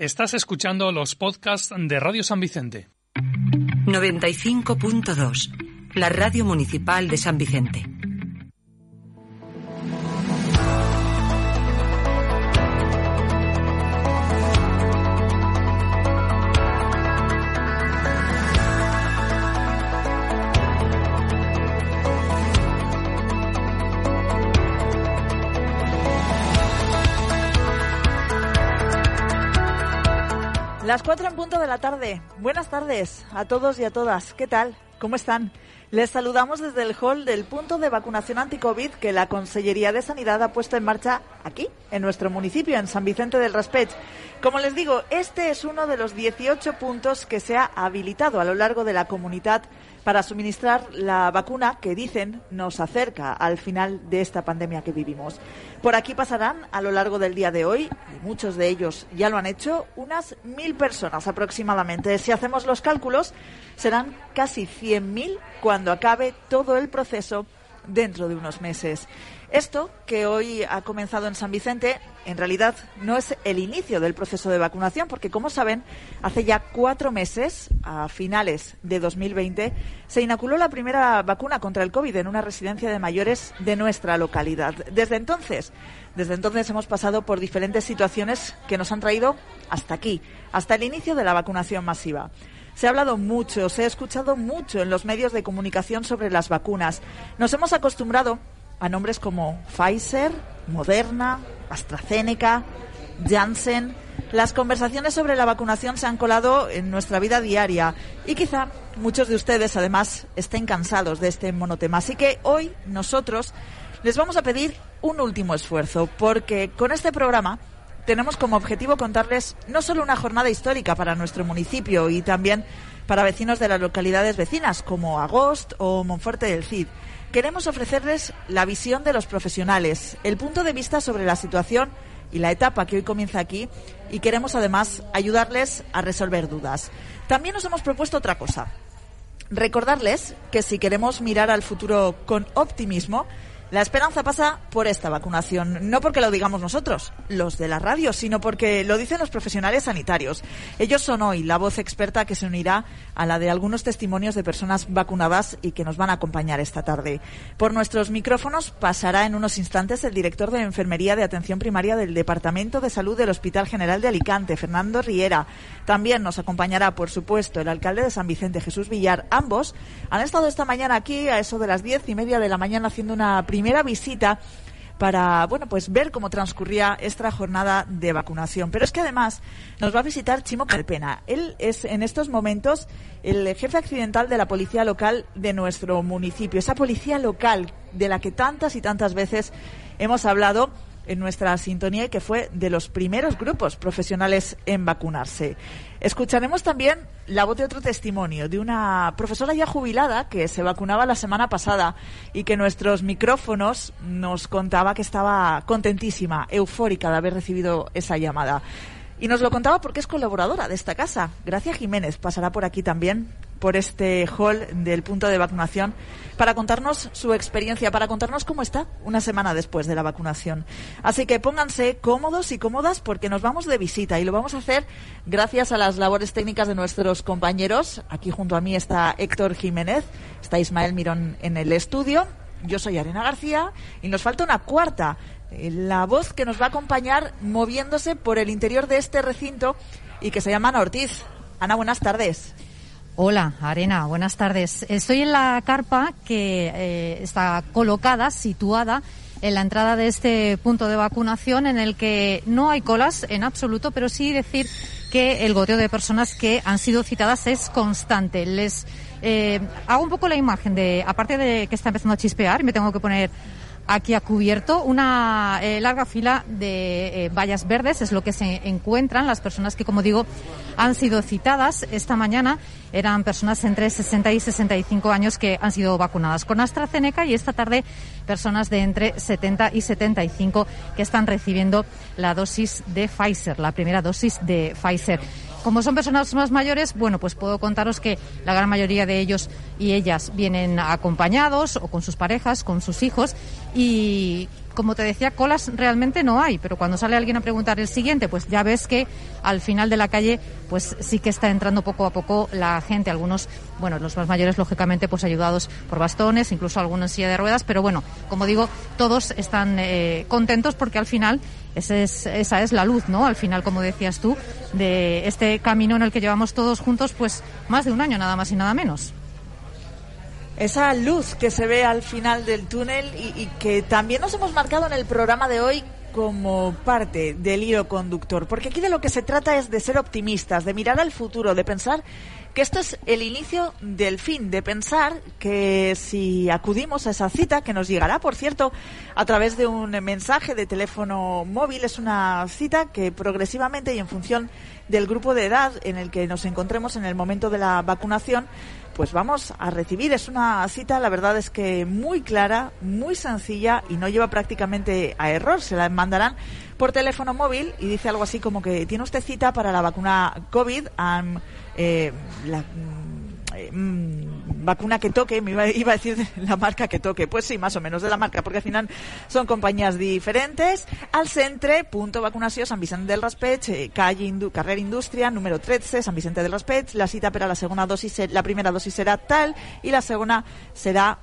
Estás escuchando los podcasts de Radio San Vicente. 95.2, la radio municipal de San Vicente. Las cuatro en punto de la tarde. Buenas tardes a todos y a todas. ¿Qué tal? ¿Cómo están? Les saludamos desde el hall del punto de vacunación anti-COVID que la Consellería de Sanidad ha puesto en marcha aquí, en nuestro municipio, en San Vicente del Raspech. Como les digo, este es uno de los 18 puntos que se ha habilitado a lo largo de la comunidad para suministrar la vacuna que dicen nos acerca al final de esta pandemia que vivimos. Por aquí pasarán a lo largo del día de hoy, y muchos de ellos ya lo han hecho, unas mil personas aproximadamente. Si hacemos los cálculos, serán casi 100.000 cuando acabe todo el proceso dentro de unos meses. Esto, que hoy ha comenzado en San Vicente, en realidad no es el inicio del proceso de vacunación, porque, como saben, hace ya cuatro meses, a finales de 2020, se inoculó la primera vacuna contra el COVID en una residencia de mayores de nuestra localidad. Desde entonces, desde entonces hemos pasado por diferentes situaciones que nos han traído hasta aquí, hasta el inicio de la vacunación masiva. Se ha hablado mucho, se ha escuchado mucho en los medios de comunicación sobre las vacunas. Nos hemos acostumbrado a nombres como Pfizer, Moderna, AstraZeneca, Janssen. Las conversaciones sobre la vacunación se han colado en nuestra vida diaria y quizá muchos de ustedes además estén cansados de este monotema. Así que hoy nosotros les vamos a pedir un último esfuerzo porque con este programa tenemos como objetivo contarles no solo una jornada histórica para nuestro municipio y también para vecinos de las localidades vecinas como Agost o Monforte del Cid, queremos ofrecerles la visión de los profesionales, el punto de vista sobre la situación y la etapa que hoy comienza aquí y queremos además ayudarles a resolver dudas. También nos hemos propuesto otra cosa. Recordarles que si queremos mirar al futuro con optimismo, la esperanza pasa por esta vacunación, no porque lo digamos nosotros, los de la radio, sino porque lo dicen los profesionales sanitarios. Ellos son hoy la voz experta que se unirá a la de algunos testimonios de personas vacunadas y que nos van a acompañar esta tarde. Por nuestros micrófonos pasará en unos instantes el director de Enfermería de Atención Primaria del Departamento de Salud del Hospital General de Alicante, Fernando Riera. También nos acompañará, por supuesto, el alcalde de San Vicente, Jesús Villar. Ambos han estado esta mañana aquí a eso de las diez y media de la mañana haciendo una primera visita para bueno pues ver cómo transcurría esta jornada de vacunación. Pero es que además nos va a visitar Chimo Calpena. Él es en estos momentos el jefe accidental de la policía local de nuestro municipio. Esa policía local de la que tantas y tantas veces hemos hablado en nuestra sintonía y que fue de los primeros grupos profesionales en vacunarse. Escucharemos también la voz de otro testimonio de una profesora ya jubilada que se vacunaba la semana pasada y que nuestros micrófonos nos contaba que estaba contentísima, eufórica de haber recibido esa llamada. Y nos lo contaba porque es colaboradora de esta casa. Gracia Jiménez pasará por aquí también por este hall del punto de vacunación para contarnos su experiencia, para contarnos cómo está una semana después de la vacunación. Así que pónganse cómodos y cómodas porque nos vamos de visita y lo vamos a hacer gracias a las labores técnicas de nuestros compañeros. Aquí junto a mí está Héctor Jiménez, está Ismael Mirón en el estudio. Yo soy Arena García y nos falta una cuarta, eh, la voz que nos va a acompañar moviéndose por el interior de este recinto y que se llama Ana Ortiz. Ana, buenas tardes. Hola, Arena, buenas tardes. Estoy en la carpa que eh, está colocada, situada en la entrada de este punto de vacunación en el que no hay colas en absoluto, pero sí decir que el goteo de personas que han sido citadas es constante. Les eh, hago un poco la imagen de, aparte de que está empezando a chispear, me tengo que poner aquí ha cubierto una eh, larga fila de eh, vallas verdes, es lo que se encuentran las personas que, como digo, han sido citadas esta mañana. Eran personas entre 60 y 65 años que han sido vacunadas con AstraZeneca y esta tarde personas de entre 70 y 75 que están recibiendo la dosis de Pfizer, la primera dosis de Pfizer. Como son personas más mayores, bueno, pues puedo contaros que la gran mayoría de ellos y ellas vienen acompañados o con sus parejas, con sus hijos y como te decía, colas realmente no hay, pero cuando sale alguien a preguntar el siguiente, pues ya ves que al final de la calle, pues sí que está entrando poco a poco la gente. Algunos, bueno, los más mayores, lógicamente, pues ayudados por bastones, incluso algunos en silla de ruedas, pero bueno, como digo, todos están eh, contentos porque al final esa es, esa es la luz, ¿no? Al final, como decías tú, de este camino en el que llevamos todos juntos, pues más de un año, nada más y nada menos esa luz que se ve al final del túnel y, que también nos hemos marcado en el programa de hoy como parte del hilo conductor, porque aquí de lo que se trata es de ser optimistas, de mirar al futuro, de pensar que esto es el inicio del fin, de pensar que si acudimos a esa cita, que nos llegará, por cierto, a través de un mensaje de teléfono móvil, es una cita que progresivamente y en función del grupo de edad en el que nos encontremos en el momento de la vacunación, pues vamos a recibir. Es una cita, la verdad es que muy clara, muy sencilla y no lleva prácticamente a error. Se la mandarán por teléfono móvil y dice algo así como que tiene usted cita para la vacuna COVID. Eh, la, mm, vacuna que toque, me iba, a decir la marca que toque, pues sí, más o menos de la marca, porque al final son compañías diferentes. Al centre, punto vacunación, San Vicente del Raspech, eh, calle carrera Industria, número 13, San Vicente del Raspech. La cita para la segunda dosis, la primera dosis será tal y la segunda será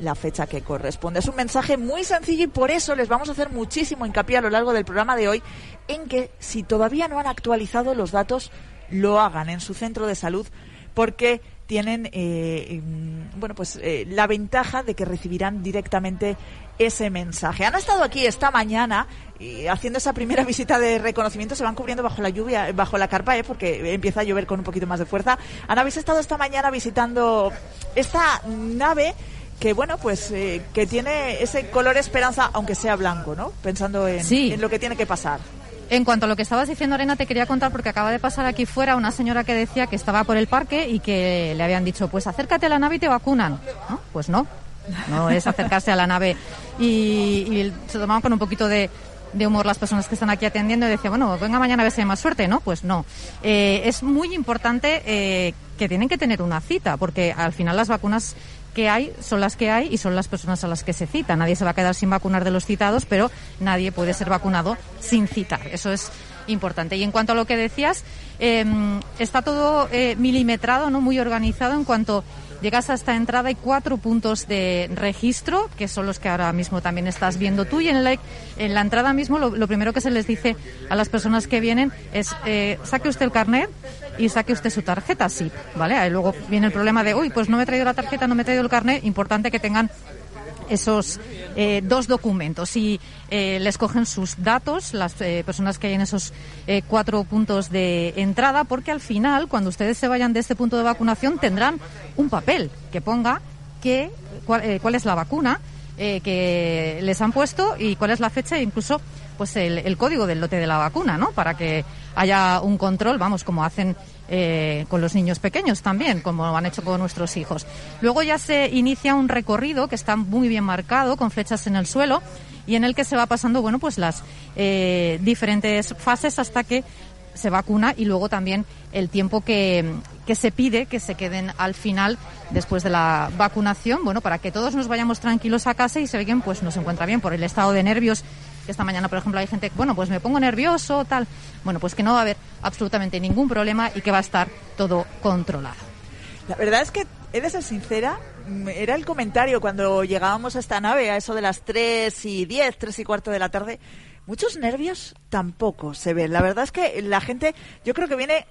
la fecha que corresponde. Es un mensaje muy sencillo y por eso les vamos a hacer muchísimo hincapié a lo largo del programa de hoy en que si todavía no han actualizado los datos, lo hagan en su centro de salud porque tienen eh, mm, bueno pues eh, la ventaja de que recibirán directamente ese mensaje. Han estado aquí esta mañana y haciendo esa primera visita de reconocimiento, se van cubriendo bajo la lluvia, bajo la carpa, ¿eh? porque empieza a llover con un poquito más de fuerza. Han habéis estado esta mañana visitando esta nave que bueno pues eh, que tiene ese color esperanza aunque sea blanco no pensando en, en lo que tiene que pasar en cuanto a lo que estabas diciendo, Arena, te quería contar porque acaba de pasar aquí fuera una señora que decía que estaba por el parque y que le habían dicho, pues acércate a la nave y te vacunan. Pues no, no es acercarse a la nave. Y, se tomaban con un poquito de, humor las personas que están aquí atendiendo y decían, bueno, venga mañana a ver si hay más suerte, ¿no? Pues no. Eh, es muy importante eh, que tienen que tener una cita, porque al final las vacunas que hay son las que hay y son las personas a las que se cita. Nadie se va a quedar sin vacunar de los citados, pero nadie puede ser vacunado sin citar. Eso es importante. Y en cuanto a lo que decías, em, está todo eh, milimetrado, no muy organizado en cuanto Llegas a esta entrada, hay cuatro puntos de registro, que son los que ahora mismo también estás viendo tú. Y en la, en la entrada mismo, lo, primero que se les dice a las personas que vienen es, eh, saque usted el carnet y saque usted su tarjeta, sí, ¿vale? Ahí luego viene el problema de, uy, pues no me he traído la tarjeta, no me he traído el carnet. Importante que tengan esos eh, dos documentos y eh, les cogen sus datos, las eh, personas que hay en esos cuatro puntos de entrada, porque al final, cuando ustedes se vayan de este punto de vacunación, tendrán un papel que ponga que, cuál, es la vacuna que les han puesto y cuál es la fecha e incluso pues el, código del lote de la vacuna, ¿no? Para que haya un control, vamos, como hacen eh, con los niños pequeños también, como han hecho con nuestros hijos. Luego ya se inicia un recorrido que está muy bien marcado, con flechas en el suelo, y en el que se va pasando, bueno, pues las eh, diferentes fases hasta que se vacuna y luego también el tiempo que, que, se pide que se queden al final después de la vacunación, bueno, para que todos nos vayamos tranquilos a casa y se vean, pues nos encuentra bien por el estado de nervios esta mañana, por ejemplo, hay gente, bueno, pues me pongo nervioso, tal. Bueno, pues que no va a haber absolutamente ningún problema y que va a estar todo controlado. La verdad es que he de ser sincera, era el comentario cuando llegábamos a esta nave a eso de las 3 y 10, 3 y cuarto de la tarde. Muchos nervios tampoco se ven. La verdad es que la gente, yo creo que viene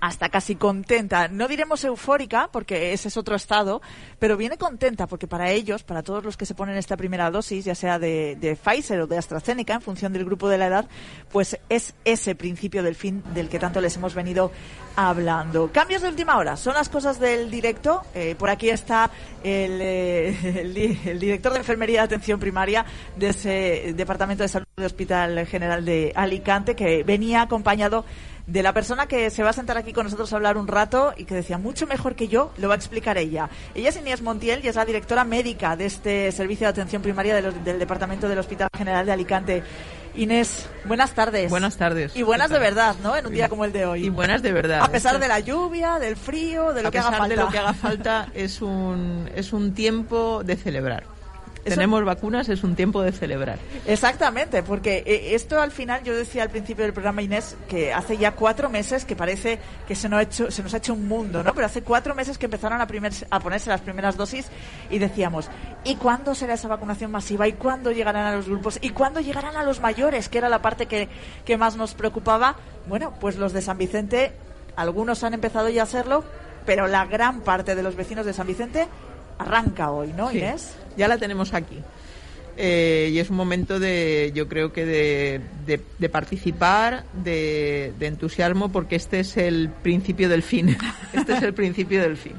hasta casi contenta. No diremos eufórica, porque ese es otro estado, pero viene contenta porque para ellos, para todos los que se ponen esta primera dosis, ya sea de, de, Pfizer o de AstraZeneca, en función del grupo de la edad, pues es ese principio del fin del que tanto les hemos venido hablando. Cambios de última hora, son las cosas del directo. Eh, por aquí está el, eh, el, director de Enfermería de Atención Primaria de ese Departamento de Salud del Hospital General de Alicante, que venía acompañado de la persona que se va a sentar aquí con nosotros a hablar un rato y que decía mucho mejor que yo, lo va a explicar ella. Ella es Inés Montiel y es la directora médica de este servicio de atención primaria del Departamento del Hospital General de Alicante. Inés, buenas tardes. Buenas tardes. Y buenas de verdad, ¿no? En un día como el de hoy. Y buenas de verdad. A pesar de la lluvia, del frío, de lo que haga falta. de lo que haga falta, es un, es un tiempo de celebrar. Tenemos vacunas, es un tiempo de celebrar. Exactamente, porque eh, esto al final, yo decía al principio del programa Inés, que hace ya cuatro meses que parece que se nos ha hecho, se nos ha hecho un mundo, ¿no? Pero hace cuatro meses que empezaron a, primer, a ponerse las primeras dosis y decíamos, ¿y cuándo será esa vacunación masiva? ¿Y cuándo llegarán a los grupos? ¿Y cuándo llegarán a los mayores? Que era la parte que, que más nos preocupaba. Bueno, pues los de San Vicente, algunos han empezado ya a hacerlo, pero la gran parte de los vecinos de San Vicente arranca hoy, ¿no, Inés? Ya la tenemos aquí. Eh, y es un momento de, yo creo que de, de, participar, de, de, entusiasmo, porque este es el principio del fin. Este es el principio del fin.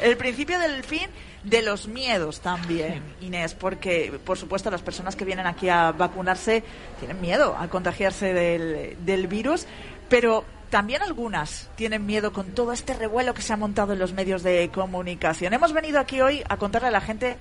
el principio del fin de los miedos también, Inés, porque por supuesto las personas que vienen aquí a vacunarse tienen miedo a contagiarse del, del virus, pero también algunas tienen miedo con todo este revuelo que se ha montado en los medios de comunicación. Hemos venido aquí hoy a contarle a la gente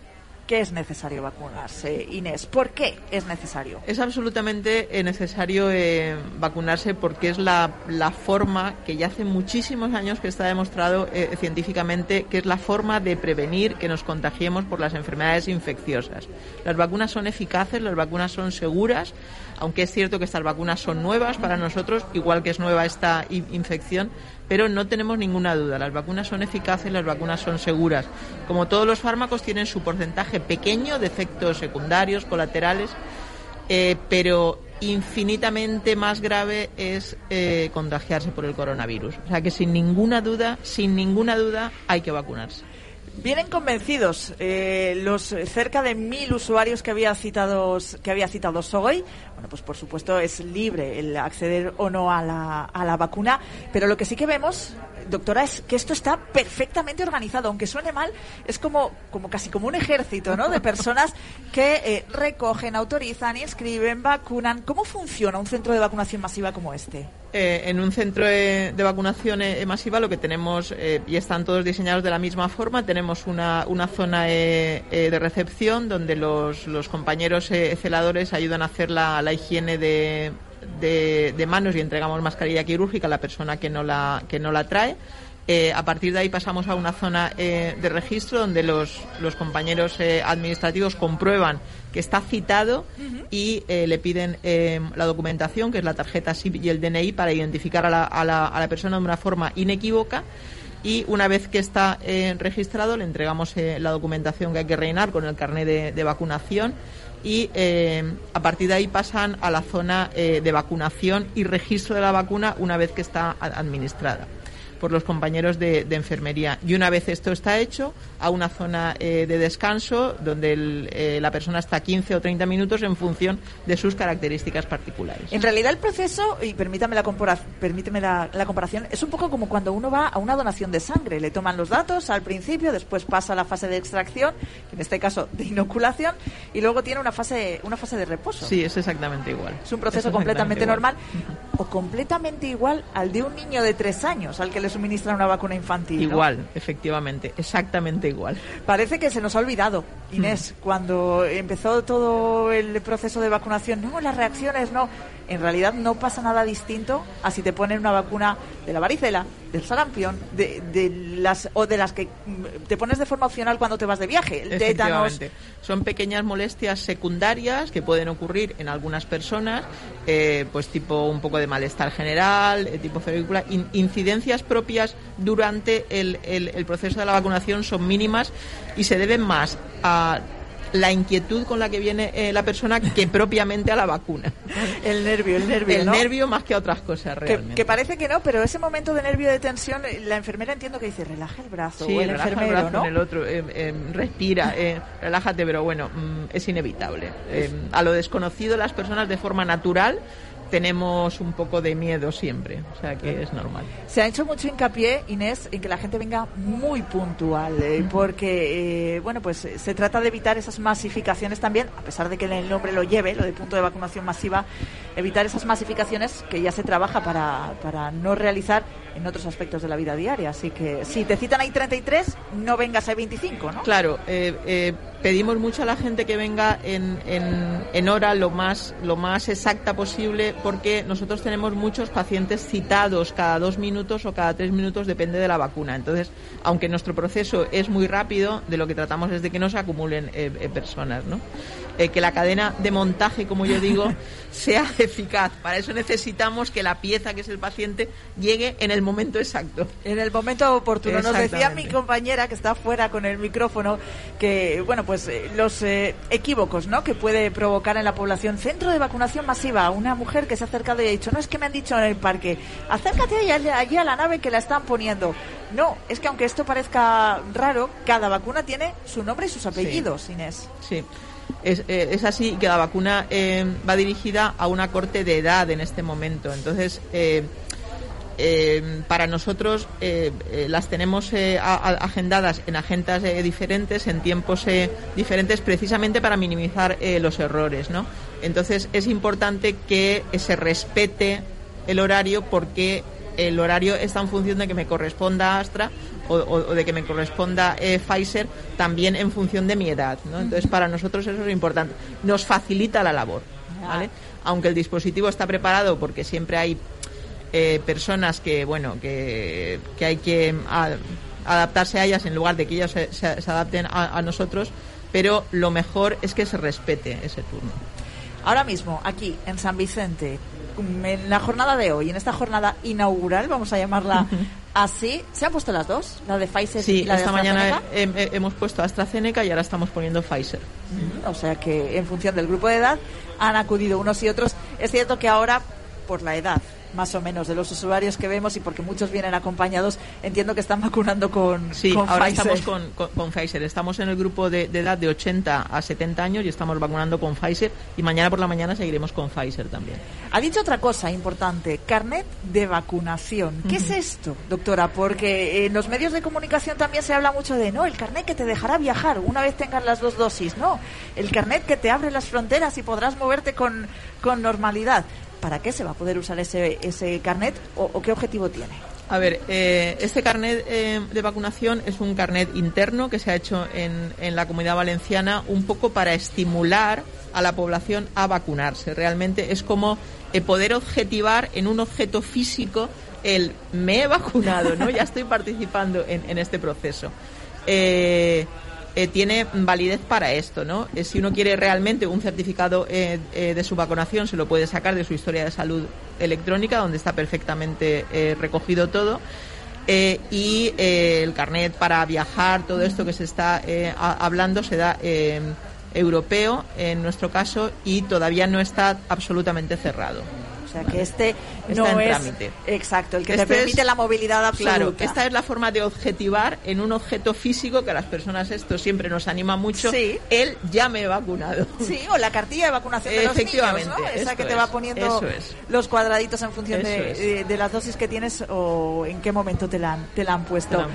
que es necesario vacunarse, Inés. ¿Por qué es necesario? Es absolutamente necesario eh, vacunarse porque es la, la, forma que ya hace muchísimos años que está demostrado eh, científicamente que es la forma de prevenir que nos contagiemos por las enfermedades infecciosas. Las vacunas son eficaces, las vacunas son seguras, aunque es cierto que estas vacunas son nuevas para nosotros, igual que es nueva esta infección, pero no tenemos ninguna duda. Las vacunas son eficaces, las vacunas son seguras. Como todos los fármacos, tienen su porcentaje pequeño de efectos secundarios, colaterales, eh, pero infinitamente más grave es eh, contagiarse por el coronavirus. O sea que sin ninguna duda, sin ninguna duda, hay que vacunarse. Vienen convencidos eh, los cerca de mil usuarios que había citado que había citado Sogoy. Bueno, pues por supuesto es libre el acceder o no a la, a la vacuna, pero lo que sí que vemos, doctora, es que esto está perfectamente organizado. Aunque suene mal, es como, como casi como un ejército, ¿no? De personas que eh, recogen, autorizan, inscriben, vacunan. ¿Cómo funciona un centro de vacunación masiva como este? Eh, en un centro de, vacunación eh, masiva lo que tenemos, eh, y están todos diseñados de la misma forma, tenemos una, una zona de recepción donde los, los compañeros celadores ayudan a hacer la, la higiene de, de, manos y entregamos mascarilla quirúrgica a la persona que no la, que no la trae. a partir de ahí pasamos a una zona de registro donde los, los compañeros administrativos comprueban que está citado y eh, le piden eh, la documentación, que es la tarjeta SIP y el DNI, para identificar a la, a la, a la persona de una forma inequívoca y una vez que está eh, registrado le entregamos la documentación que hay que rellenar con el carnet de, de vacunación y a partir de ahí pasan a la zona de vacunación y registro de la vacuna una vez que está administrada por los compañeros de, enfermería. Y una vez esto está hecho, a una zona eh, de descanso donde eh, la persona está 15 o 30 minutos en función de sus características particulares. En realidad el proceso, y permítame la, permíteme la, comparación, es un poco como cuando uno va a una donación de sangre. Le toman los datos al principio, después pasa a la fase de extracción, en este caso de inoculación, y luego tiene una fase, una fase de reposo. Sí, es exactamente igual. Es un proceso completamente normal o completamente igual al de un niño de tres años, al que le suministran una vacuna infantil. Igual, efectivamente, exactamente igual. Parece que se nos ha olvidado, Inés, mm. cuando empezó todo el proceso de vacunación, no, las reacciones, no. En realidad no pasa nada distinto a si te ponen una vacuna de la varicela, del sarampión, de, de las o de las que te pones de forma opcional cuando te vas de viaje, el tétanos. Son pequeñas molestias secundarias que pueden ocurrir en algunas personas, eh, pues tipo un poco de malestar general, eh, tipo febrícula. incidencias propias durante el proceso de la vacunación son mínimas y se deben más a la inquietud con la que viene eh, la persona que propiamente a la vacuna. El nervio, el nervio. El nervio más que a otras cosas realmente. Que, parece que no, pero ese momento de nervio de tensión, la enfermera entiendo que dice, relaja el brazo. Sí, o el relaja el brazo en el otro, eh, eh, respira, relájate, pero bueno, mm, es inevitable. a lo desconocido las personas de forma natural tenemos un poco de miedo siempre, o sea que es normal. Se ha hecho mucho hincapié, Inés, en que la gente venga muy puntual, eh, porque, eh, bueno, pues se trata de evitar esas masificaciones también, a pesar de que el nombre lo lleve, lo de punto de vacunación masiva, evitar esas masificaciones que ya se trabaja para, para no realizar en otros aspectos de la vida diaria. Así que si te citan ahí 33, no vengas a 25, ¿no? Claro, eh, pedimos mucho a la gente que venga en, en, hora lo más, lo más exacta posible porque nosotros tenemos muchos pacientes citados cada dos minutos o cada tres minutos, depende de la vacuna. Entonces, aunque nuestro proceso es muy rápido, de lo que tratamos es de que no se acumulen eh, eh, personas, ¿no? Eh, que la cadena de montaje, como yo digo, sea eficaz. Para eso necesitamos que la pieza que es el paciente llegue en el momento exacto. En el momento oportuno. Nos decía mi compañera que está fuera con el micrófono que, bueno, pues eh, los eh, equívocos, ¿no? Que puede provocar en la población. Centro de vacunación masiva. Una mujer que se ha acercado y ha dicho, no es que me han dicho en el parque, acércate allí a la nave que la están poniendo. No, es que aunque esto parezca raro, cada vacuna tiene su nombre y sus apellidos, Inés. Sí. Es, eh, es, así que la vacuna eh, va dirigida a una corte de edad en este momento. Entonces, eh, para nosotros las tenemos agendadas en agendas diferentes, en tiempos diferentes, precisamente para minimizar los errores. ¿no? Entonces, es importante que se respete el horario porque el horario está en función de que me corresponda Astra o, de que me corresponda eh, Pfizer también en función de mi edad. ¿no? Entonces, para nosotros eso es importante. Nos facilita la labor. ¿vale? Aunque el dispositivo está preparado porque siempre hay eh, personas que, bueno, que, que hay que adaptarse a ellas en lugar de que ellas se, adapten a, a nosotros, pero lo mejor es que se respete ese turno. Ahora mismo, aquí en San Vicente, en la jornada de hoy, en esta jornada inaugural, vamos a llamarla así, ¿se han puesto las dos? La de Pfizer y la de esta mañana hemos puesto AstraZeneca y ahora estamos poniendo Pfizer. O sea que en función del grupo de edad han acudido unos y otros. Es cierto que ahora, por la edad, más o menos de los usuarios que vemos y porque muchos vienen acompañados, entiendo que están vacunando con, sí, ahora estamos con, con, Pfizer. Estamos en el grupo de, edad de 80 a 70 años y estamos vacunando con Pfizer y mañana por la mañana seguiremos con Pfizer también. Ha dicho otra cosa importante, carnet de vacunación. ¿Qué es esto, doctora? Porque en los medios de comunicación también se habla mucho de, no, el carnet que te dejará viajar una vez tengas las dos dosis, no, el carnet que te abre las fronteras y podrás moverte con, con normalidad. ¿Para qué se va a poder usar ese, ese carnet o, qué objetivo tiene? A ver, este carnet eh, de vacunación es un carnet interno que se ha hecho en, en, la comunidad valenciana un poco para estimular a la población a vacunarse. Realmente es como eh, poder objetivar en un objeto físico el me he vacunado, ¿no? Ya estoy participando en, en este proceso. Eh, tiene validez para esto, ¿no? Eh, si uno quiere realmente un certificado eh, de su vacunación, se lo puede sacar de su historia de salud electrónica, donde está perfectamente recogido todo. y el carnet para viajar, todo esto que se está hablando, se da europeo en nuestro caso y todavía no está absolutamente cerrado sea que este no es exacto el que te este permite la movilidad absoluta. Claro, esta es la forma de objetivar en un objeto físico que a las personas esto siempre nos anima mucho. Sí. Él ya me he vacunado. Sí, o la cartilla de vacunación de los niños, ¿no? Esa que te va poniendo los cuadraditos en función de, las dosis que tienes o en qué momento te la han, te la han puesto.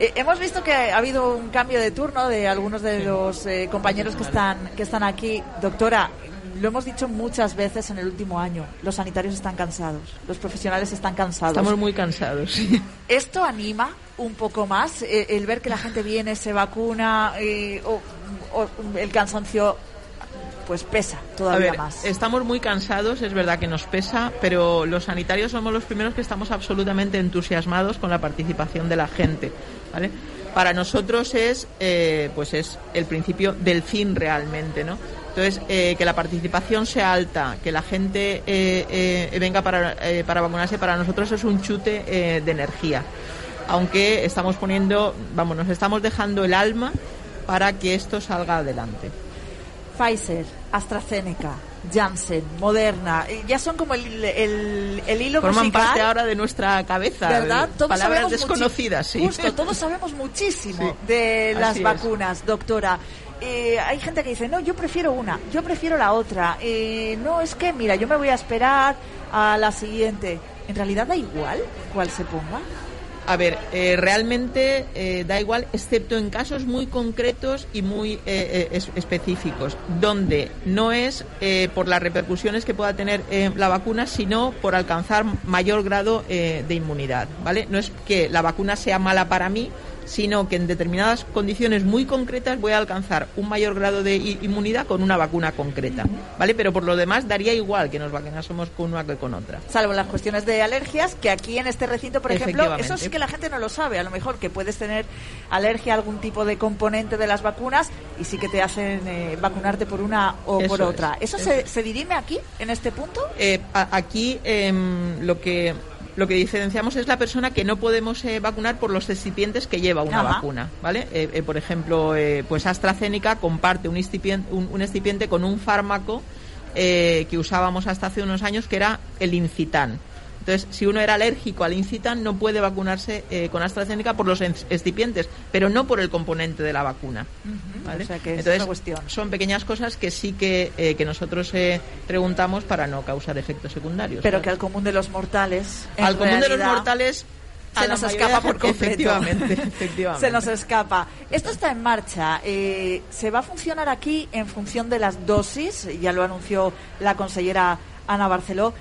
Eh, hemos visto que ha habido un cambio de turno de algunos de los eh, compañeros que están que están aquí. Doctora, lo hemos dicho muchas veces en el último año, los sanitarios están cansados, los profesionales están cansados. Estamos muy cansados. ¿Esto anima un poco más eh, el ver que la gente viene, se vacuna eh, o, el cansancio pues pesa todavía más. Estamos muy cansados, es verdad que nos pesa, pero los sanitarios somos los primeros que estamos absolutamente entusiasmados con la participación de la gente, ¿vale? Para nosotros es, eh, pues es el principio del fin realmente, ¿no? Entonces, eh, que la participación sea alta, que la gente eh, eh, venga para, para vacunarse, para nosotros es un chute de energía. Aunque estamos poniendo, vamos, nos estamos dejando el alma para que esto salga adelante. Pfizer, AstraZeneca, Janssen, Moderna, ya son como el, el, el hilo Forman parte ahora de nuestra cabeza. ¿Verdad? palabras desconocidas, sí. Justo, todos sabemos muchísimo de las vacunas, doctora. Eh, hay gente que dice, no, yo prefiero una, yo prefiero la otra. Eh, no, es que, mira, yo me voy a esperar a la siguiente. ¿En realidad da igual cuál se ponga? A ver, eh, realmente da igual, excepto en casos muy concretos y muy específicos, donde no es por las repercusiones que pueda tener la vacuna, sino por alcanzar mayor grado de inmunidad, ¿vale? No es que la vacuna sea mala para mí, sino que en determinadas condiciones muy concretas voy a alcanzar un mayor grado de inmunidad con una vacuna concreta, ¿vale? Pero por lo demás daría igual que nos vacunásemos con una que con otra. Salvo las cuestiones de alergias, que aquí en este recinto, por ejemplo, eso sí que la gente no lo sabe, a lo mejor que puedes tener alergia a algún tipo de componente de las vacunas y sí que te hacen eh, vacunarte por una o por otra. ¿Eso, se, se, dirime aquí, en este punto? Eh, aquí em, lo que lo que diferenciamos es la persona que no podemos eh, vacunar por los excipientes que lleva una vacuna, ¿vale? Eh, eh, por ejemplo, pues AstraZeneca comparte un excipiente, un, excipiente con un fármaco que usábamos hasta hace unos años que era el incitan. Entonces, si uno era alérgico al incitan, no puede vacunarse eh, con AstraZeneca por los excipientes, pero no por el componente de la vacuna. Entonces, cuestión. son pequeñas cosas que sí que, eh, que nosotros eh, preguntamos para no causar efectos secundarios. Pero que al común de los mortales. Al común de los mortales se nos escapa por completo. Efectivamente, efectivamente. se nos escapa. Esto está en marcha. ¿Se va a funcionar aquí en función de las dosis? Ya lo anunció la consellera Ana Barceló.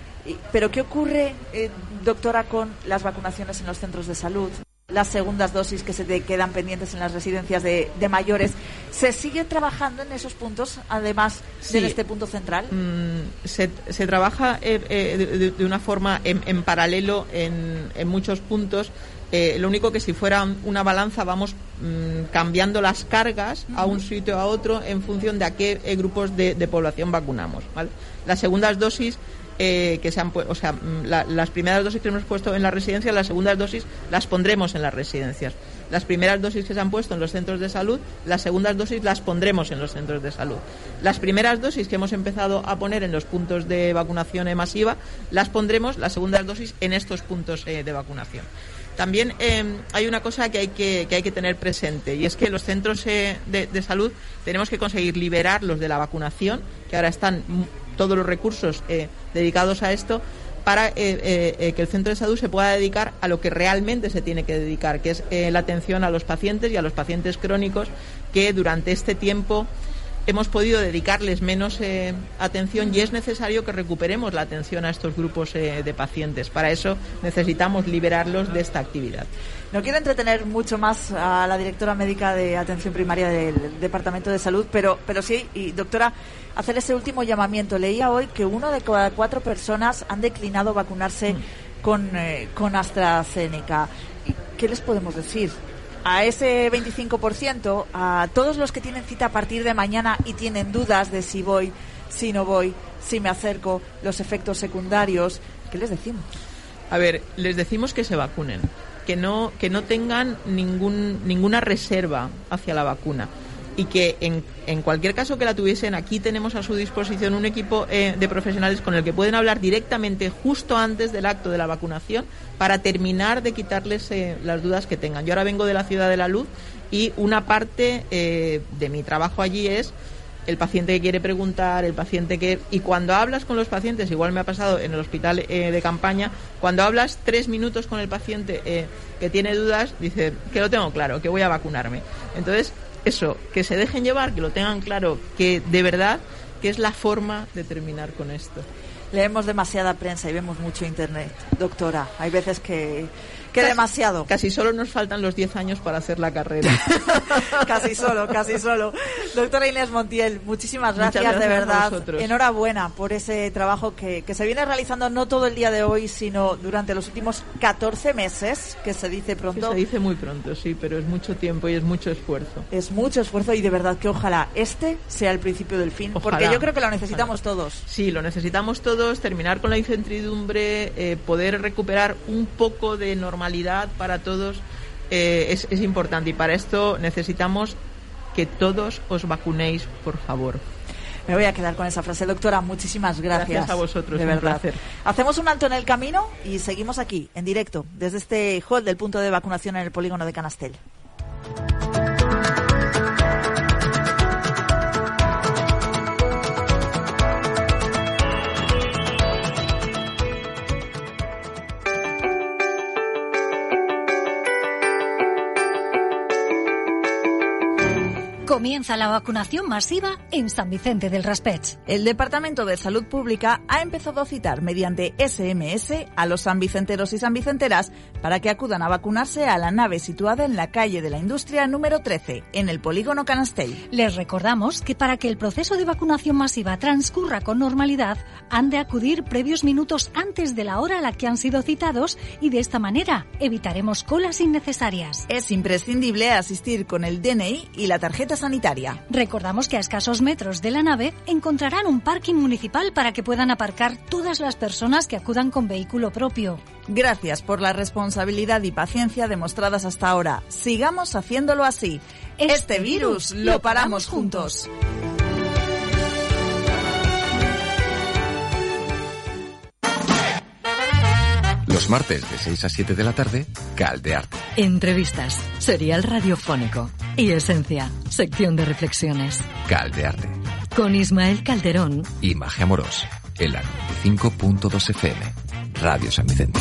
Pero ¿qué ocurre, eh, doctora, con las vacunaciones en los centros de salud? Las segundas dosis que se quedan pendientes en las residencias de, mayores. ¿Se sigue trabajando en esos puntos, además de este punto central? Mm, se, trabaja eh, eh, de, una forma en, paralelo en, muchos puntos. lo único que si fuera una balanza vamos mm, cambiando las cargas a un sitio a otro en función de a qué grupos de, población vacunamos. Las segundas dosis eh, que se han o sea, mm, las primeras dosis que hemos puesto en las residencias, las segundas dosis las pondremos en las residencias. Las primeras dosis que se han puesto en los centros de salud, las segundas dosis las pondremos en los centros de salud. Las primeras dosis que hemos empezado a poner en los puntos de vacunación masiva, las pondremos, las segundas dosis, en estos puntos eh, de vacunación. También em, hay una cosa que hay que, que, hay que tener presente y es que los centros eh, de, de, salud tenemos que conseguir liberarlos de la vacunación, que ahora están todos los recursos eh, dedicados a esto para eh, eh, que el centro de salud se pueda dedicar a lo que realmente se tiene que dedicar, que es la atención a los pacientes y a los pacientes crónicos que durante este tiempo hemos podido dedicarles menos atención y es necesario que recuperemos la atención a estos grupos de pacientes. Para eso necesitamos liberarlos de esta actividad. No quiero entretener mucho más a la directora médica de atención primaria del Departamento de Salud, pero, pero sí, y doctora, hacer ese último llamamiento. Leía hoy que uno de cada cuatro personas han declinado vacunarse mm. con, eh, con AstraZeneca. ¿Qué les podemos decir? a ese 25%, a todos los que tienen cita a partir de mañana y tienen dudas de si voy, si no voy, si me acerco, los efectos secundarios, ¿qué les decimos? A ver, les decimos que se vacunen que no, que no tengan ningún, ninguna reserva hacia la vacuna y que en, en, cualquier caso que la tuviesen, aquí tenemos a su disposición un equipo eh, de profesionales con el que pueden hablar directamente justo antes del acto de la vacunación para terminar de quitarles eh, las dudas que tengan. Yo ahora vengo de la Ciudad de la Luz y una parte eh, de mi trabajo allí es el paciente que quiere preguntar, el paciente que... Y cuando hablas con los pacientes, igual me ha pasado en el hospital eh, de campaña, cuando hablas tres minutos con el paciente eh, que tiene dudas, dice que lo tengo claro, que voy a vacunarme. Entonces, eso, que se dejen llevar, que lo tengan claro, que de verdad que es la forma de terminar con esto. Leemos demasiada prensa y vemos mucho internet, doctora. Hay veces que que demasiado. Casi solo nos faltan los 10 años para hacer la carrera. casi solo, casi solo. Doctora Inés Montiel, muchísimas gracias, de verdad. Enhorabuena por ese trabajo que, que se viene realizando no todo el día de hoy, sino durante los últimos 14 meses, que se dice pronto. se dice muy pronto, sí, pero es mucho tiempo y es mucho esfuerzo. Es mucho esfuerzo y de verdad que ojalá este sea el principio del fin, porque yo creo que lo necesitamos todos. Sí, lo necesitamos todos, terminar con la incertidumbre, eh, poder recuperar un poco de normalidad normalidad para todos eh, es, es importante y para esto necesitamos que todos os vacunéis, por favor. Me voy a quedar con esa frase, doctora. Muchísimas gracias. Gracias a vosotros, de verdad. Hacemos un alto en el camino y seguimos aquí, en directo, desde este hall del punto de vacunación en el polígono de Canastel. Comienza la vacunación masiva en San Vicente del Raspech. El Departamento de Salud Pública ha empezado a citar mediante SMS a los sanvicenteros y sanvicenteras para que acudan a vacunarse a la nave situada en la calle de la Industria número 13, en el polígono Canastell. Les recordamos que para que el proceso de vacunación masiva transcurra con normalidad, han de acudir previos minutos antes de la hora a la que han sido citados y de esta manera evitaremos colas innecesarias. Es imprescindible asistir con el DNI y la tarjeta sanitaria. Recordamos que a escasos metros de la nave encontrarán un parking municipal para que puedan aparcar todas las personas que acudan con vehículo propio. Gracias por la responsabilidad y paciencia demostradas hasta ahora. Sigamos haciéndolo así. Este, este virus lo paramos juntos. Los martes de 6 a 7 de la tarde, Caldearte. Entrevistas, serial radiofónico y Esencia, sección de reflexiones. Caldearte. Con Ismael Calderón y Magia Moros, en la 95.2 FM, Radio San Vicente.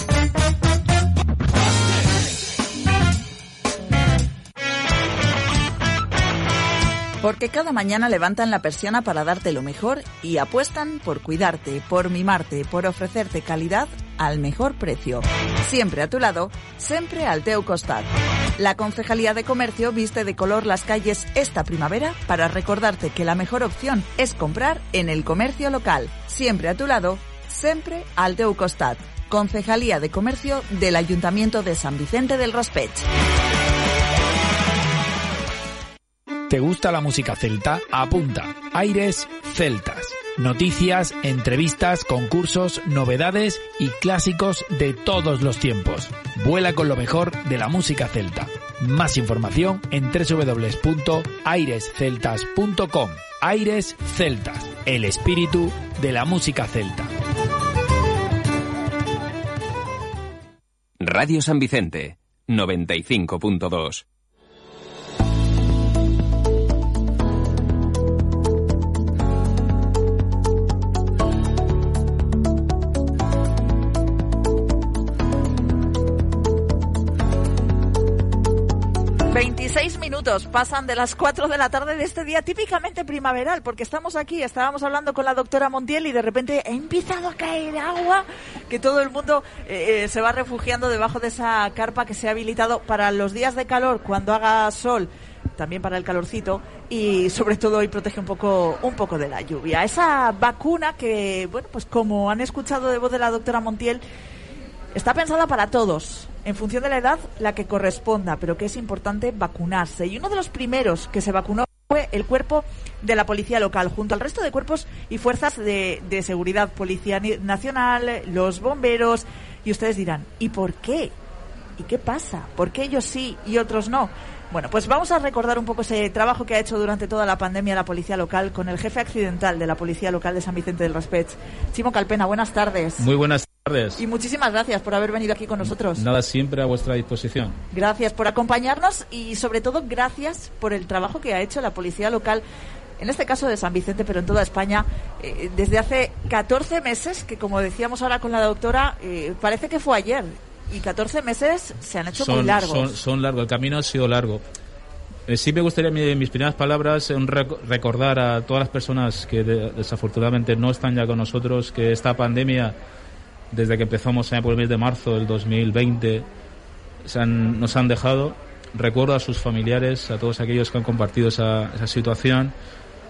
Porque cada mañana levantan la persiana para darte lo mejor y apuestan por cuidarte, por mimarte, por ofrecerte calidad al mejor precio. Siempre a tu lado, siempre al teu costat. La Concejalía de Comercio viste de color las calles esta primavera para recordarte que la mejor opción es comprar en el comercio local. Siempre a tu lado, siempre al teu costat. Concejalía de Comercio del Ayuntamiento de San Vicente del Rospech. ¿Te gusta la música celta? Apunta. Aires Celtas. Noticias, entrevistas, concursos, novedades y clásicos de todos los tiempos. Vuela con lo mejor de la música celta. Más información en www.airesceltas.com. Aires Celtas, el espíritu de la música celta. Radio San Vicente, 95.2. minutos pasan de las 4 de la tarde de este día típicamente primaveral, porque estamos aquí, estábamos hablando con la doctora Montiel y de repente ha empezado a caer agua, que todo el mundo eh, eh, se va refugiando debajo de esa carpa que se ha habilitado para los días de calor, cuando haga sol, también para el calorcito y sobre todo hoy protege un poco un poco de la lluvia. Esa vacuna que, bueno, pues como han escuchado de voz de la doctora Montiel, Está pensada para todos, en función de la edad, la que corresponda, pero que es importante vacunarse. Y uno de los primeros que se vacunó fue el cuerpo de la policía local, junto al resto de cuerpos y fuerzas de, seguridad, Policía Nacional, los bomberos. Y ustedes dirán, ¿y por qué? ¿Y qué pasa? ¿Por qué ellos sí y otros no? Bueno, pues vamos a recordar un poco ese trabajo que ha hecho durante toda la pandemia la policía local con el jefe accidental de la policía local de San Vicente del Raspech, Chimo Calpena. Buenas tardes. Muy buenas tardes. Y muchísimas gracias por haber venido aquí con nosotros. Nada, siempre a vuestra disposición. Gracias por acompañarnos y sobre todo gracias por el trabajo que ha hecho la policía local en este caso de San Vicente, pero en toda España, eh, desde hace 14 meses, que como decíamos ahora con la doctora, eh, parece que fue ayer, y 14 meses se han hecho muy largos. Son, largos, el camino ha sido largo. Eh, sí me gustaría, en mis primeras palabras, recordar a todas las personas que desafortunadamente no están ya con nosotros que esta pandemia, desde que empezamos por el mes de marzo del 2020, se nos han dejado. Recuerdo a sus familiares, a todos aquellos que han compartido esa, esa situación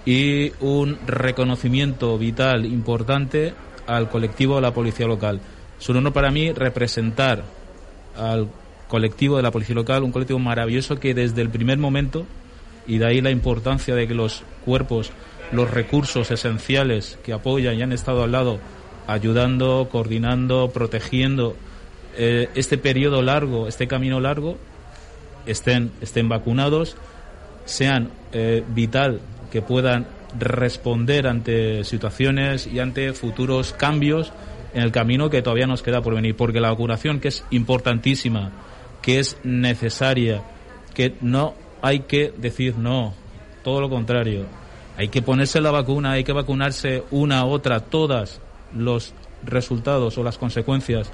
y un reconocimiento vital importante al colectivo de la policía local. Es un honor para mí representar al colectivo de la policía local, un colectivo maravilloso que desde el primer momento, y de ahí la importancia de que los cuerpos, los recursos esenciales que apoyan y han estado al lado, ayudando, coordinando, protegiendo eh, este periodo largo, este camino largo, estén, estén vacunados, sean eh, vital que puedan responder ante situaciones y ante futuros cambios en el camino que todavía nos queda por venir, porque la vacunación que es importantísima, que es necesaria, que no hay que decir no, todo lo contrario, hay que ponerse la vacuna, hay que vacunarse una, otra, todas los resultados o las consecuencias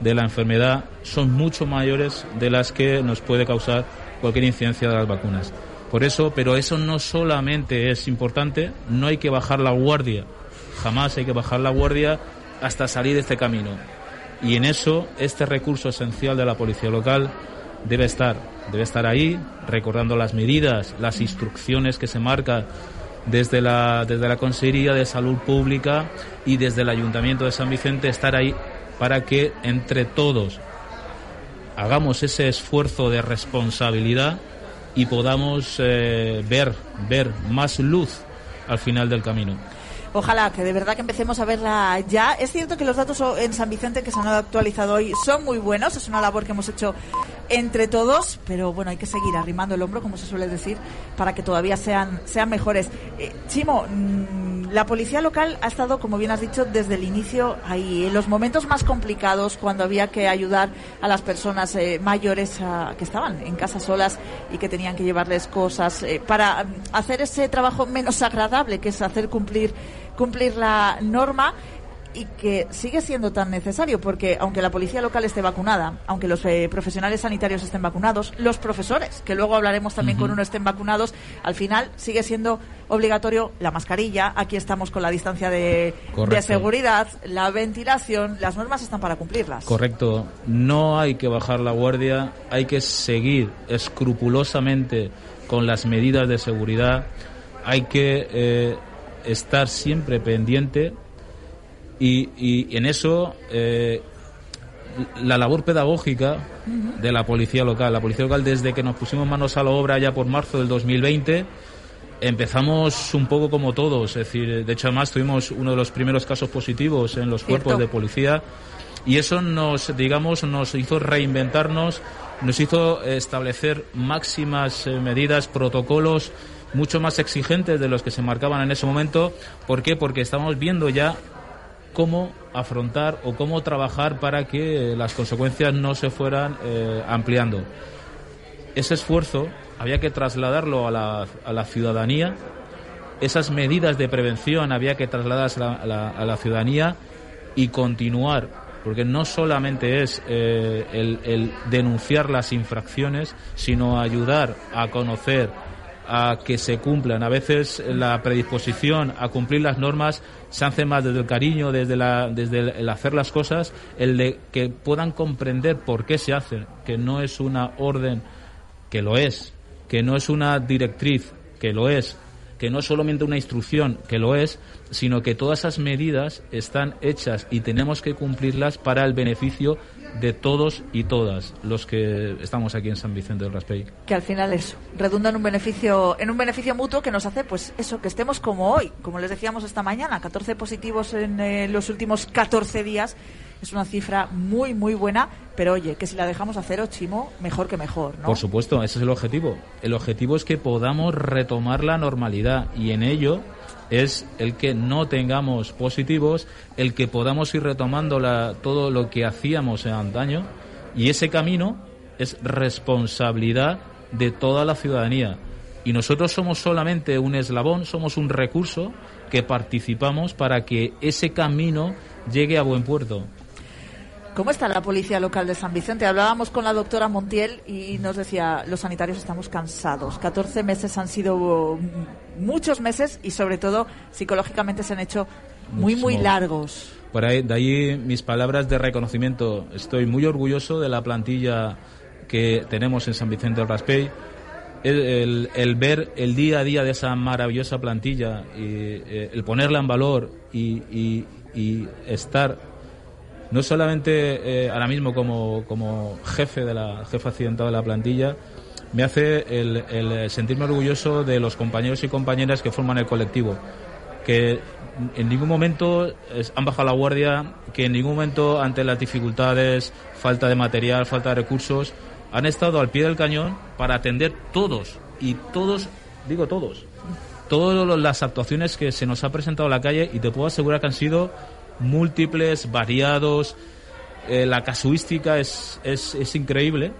de la enfermedad son mucho mayores de las que nos puede causar cualquier incidencia de las vacunas. Por eso, pero eso no solamente es importante, no hay que bajar la guardia, jamás hay que bajar la guardia hasta salir de este camino. Y en eso, este recurso esencial de la policía local debe estar, debe estar ahí, recordando las medidas, las instrucciones que se marcan desde la, desde la Consejería de Salud Pública y desde el Ayuntamiento de San Vicente, estar ahí para que entre todos hagamos ese esfuerzo de responsabilidad y podamos eh, ver, ver más luz al final del camino. Ojalá que de verdad que empecemos a verla ya. Es cierto que los datos en San Vicente que se han actualizado hoy son muy buenos. Es una labor que hemos hecho entre todos, pero bueno, hay que seguir arrimando el hombro, como se suele decir, para que todavía sean, sean mejores. Eh, Chimo, mm, la policía local ha estado, como bien has dicho, desde el inicio ahí, en los momentos más complicados, cuando había que ayudar a las personas eh, mayores que estaban en casa solas y que tenían que llevarles cosas, eh, para mm, hacer ese trabajo menos agradable, que es hacer cumplir cumplir la norma y que sigue siendo tan necesario porque aunque la policía local esté vacunada, aunque los eh, profesionales sanitarios estén vacunados, los profesores, que luego hablaremos también con uno, estén vacunados, al final sigue siendo obligatorio la mascarilla, aquí estamos con la distancia de, de seguridad, la ventilación, las normas están para cumplirlas. Correcto, no hay que bajar la guardia, hay que seguir escrupulosamente con las medidas de seguridad, hay que eh, estar siempre pendiente y, en eso eh, la labor pedagógica de la policía local. La policía local desde que nos pusimos manos a la obra ya por marzo del 2020 empezamos un poco como todos, es decir, de hecho además tuvimos uno de los primeros casos positivos en los cuerpos de policía y eso nos, digamos, nos hizo reinventarnos, nos hizo establecer máximas eh, medidas, protocolos mucho más exigentes de los que se marcaban en ese momento. ¿Por qué? Porque estamos viendo ya cómo afrontar o cómo trabajar para que las consecuencias no se fueran eh, ampliando. Ese esfuerzo había que trasladarlo a la, a la, ciudadanía, esas medidas de prevención había que trasladarlas a la, ciudadanía y continuar, porque no solamente es eh, el denunciar las infracciones, sino ayudar a conocer a que se cumplan. A veces la predisposición a cumplir las normas se hace más desde el cariño, desde, la, desde el, hacer las cosas, el de que puedan comprender por qué se hacen, que no es una orden, que lo es, que no es una directriz, que lo es, que no es solamente una instrucción, que lo es, sino que todas esas medidas están hechas y tenemos que cumplirlas para el beneficio de todos y todas los que estamos aquí en San Vicente del Raspey. Que al final eso redunda en un beneficio en un beneficio mutuo que nos hace pues eso que estemos como hoy, como les decíamos esta mañana, 14 positivos en eh, los últimos 14 días. Es una cifra muy, muy buena, pero oye, que si la dejamos a cero, Chimo, mejor que mejor, ¿no? Por supuesto, ese es el objetivo. El objetivo es que podamos retomar la normalidad y en ello es el que no tengamos positivos, el que podamos ir retomando la, todo lo que hacíamos en antaño y ese camino es responsabilidad de toda la ciudadanía. Y nosotros somos solamente un eslabón, somos un recurso que participamos para que ese camino llegue a buen puerto. ¿Cómo está la policía local de San Vicente? Hablábamos con la doctora Montiel y nos decía, los sanitarios estamos cansados. 14 meses han sido muchos meses y sobre todo psicológicamente se han hecho muy, muy largos. Por ahí, de ahí mis palabras de reconocimiento. Estoy muy orgulloso de la plantilla que tenemos en San Vicente del Raspey. El, ver el día a día de esa maravillosa plantilla y eh, el ponerla en valor y, y estar no solamente eh, ahora mismo como, como, jefe de la jefe accidentado de la plantilla, me hace el, sentirme orgulloso de los compañeros y compañeras que forman el colectivo, que en ningún momento han bajado la guardia, que en ningún momento ante las dificultades, falta de material, falta de recursos, han estado al pie del cañón para atender todos, y todos, digo todos, todas las actuaciones que se nos ha presentado en la calle y te puedo asegurar que han sido múltiples, variados. Eh, la casuística es, es, es increíble.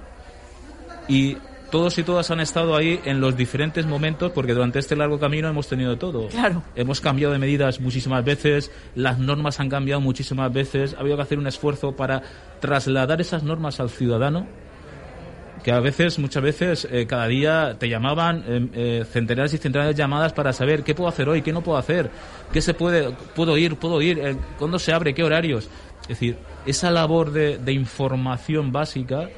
Y todos y todas han estado ahí en los diferentes momentos porque durante este largo camino hemos tenido todo. Claro. Hemos cambiado de medidas muchísimas veces, las normas han cambiado muchísimas veces, ha habido que hacer un esfuerzo para trasladar esas normas al ciudadano que a veces, muchas veces, eh, cada día te llamaban eh, eh, centenares y centenares de llamadas para saber qué puedo hacer hoy, qué no puedo hacer, qué se puede, puedo ir, puedo ir, eh, cuándo se abre, qué horarios. Es decir, esa labor de, de información básica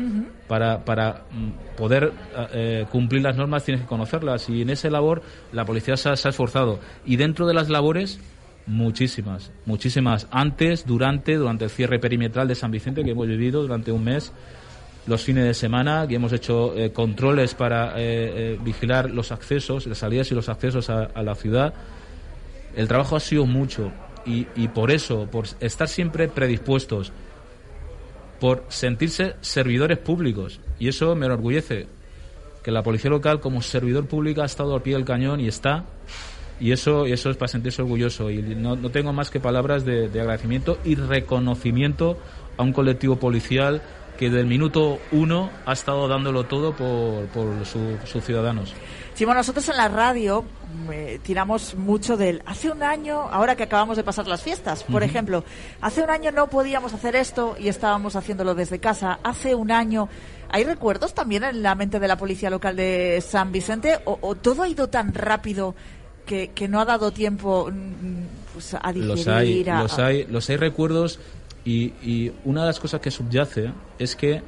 para, para mm, poder eh, cumplir las normas tienes que conocerlas y en esa labor la policía se ha, se ha esforzado. Y dentro de las labores, muchísimas, muchísimas. Antes, durante, durante el cierre perimetral de San Vicente que hemos vivido durante un mes los fines de semana, que hemos hecho eh, controles para eh, eh, vigilar los accesos, las salidas y los accesos a, la ciudad. El trabajo ha sido mucho y, y por eso, por estar siempre predispuestos, por sentirse servidores públicos, y eso me enorgullece, que la policía local como servidor público ha estado al pie del cañón y está, y eso, y eso es para sentirse orgulloso. Y no, no tengo más que palabras de agradecimiento y reconocimiento a un colectivo policial que del minuto uno ha estado dándolo todo por, por su- sus ciudadanos. Chimo, nosotros en la radio eh, tiramos mucho del hace un año, ahora que acabamos de pasar las fiestas, por Ujú. ejemplo, hace un año no podíamos hacer esto y estábamos haciéndolo desde casa. Hace un año, ¿hay recuerdos también en la mente de la policía local de San Vicente o, o todo ha ido tan rápido que, que no ha dado tiempo mm, pues, a digerir? Los hay, a- los hay, los hay recuerdos y, y una de las cosas que subyace es que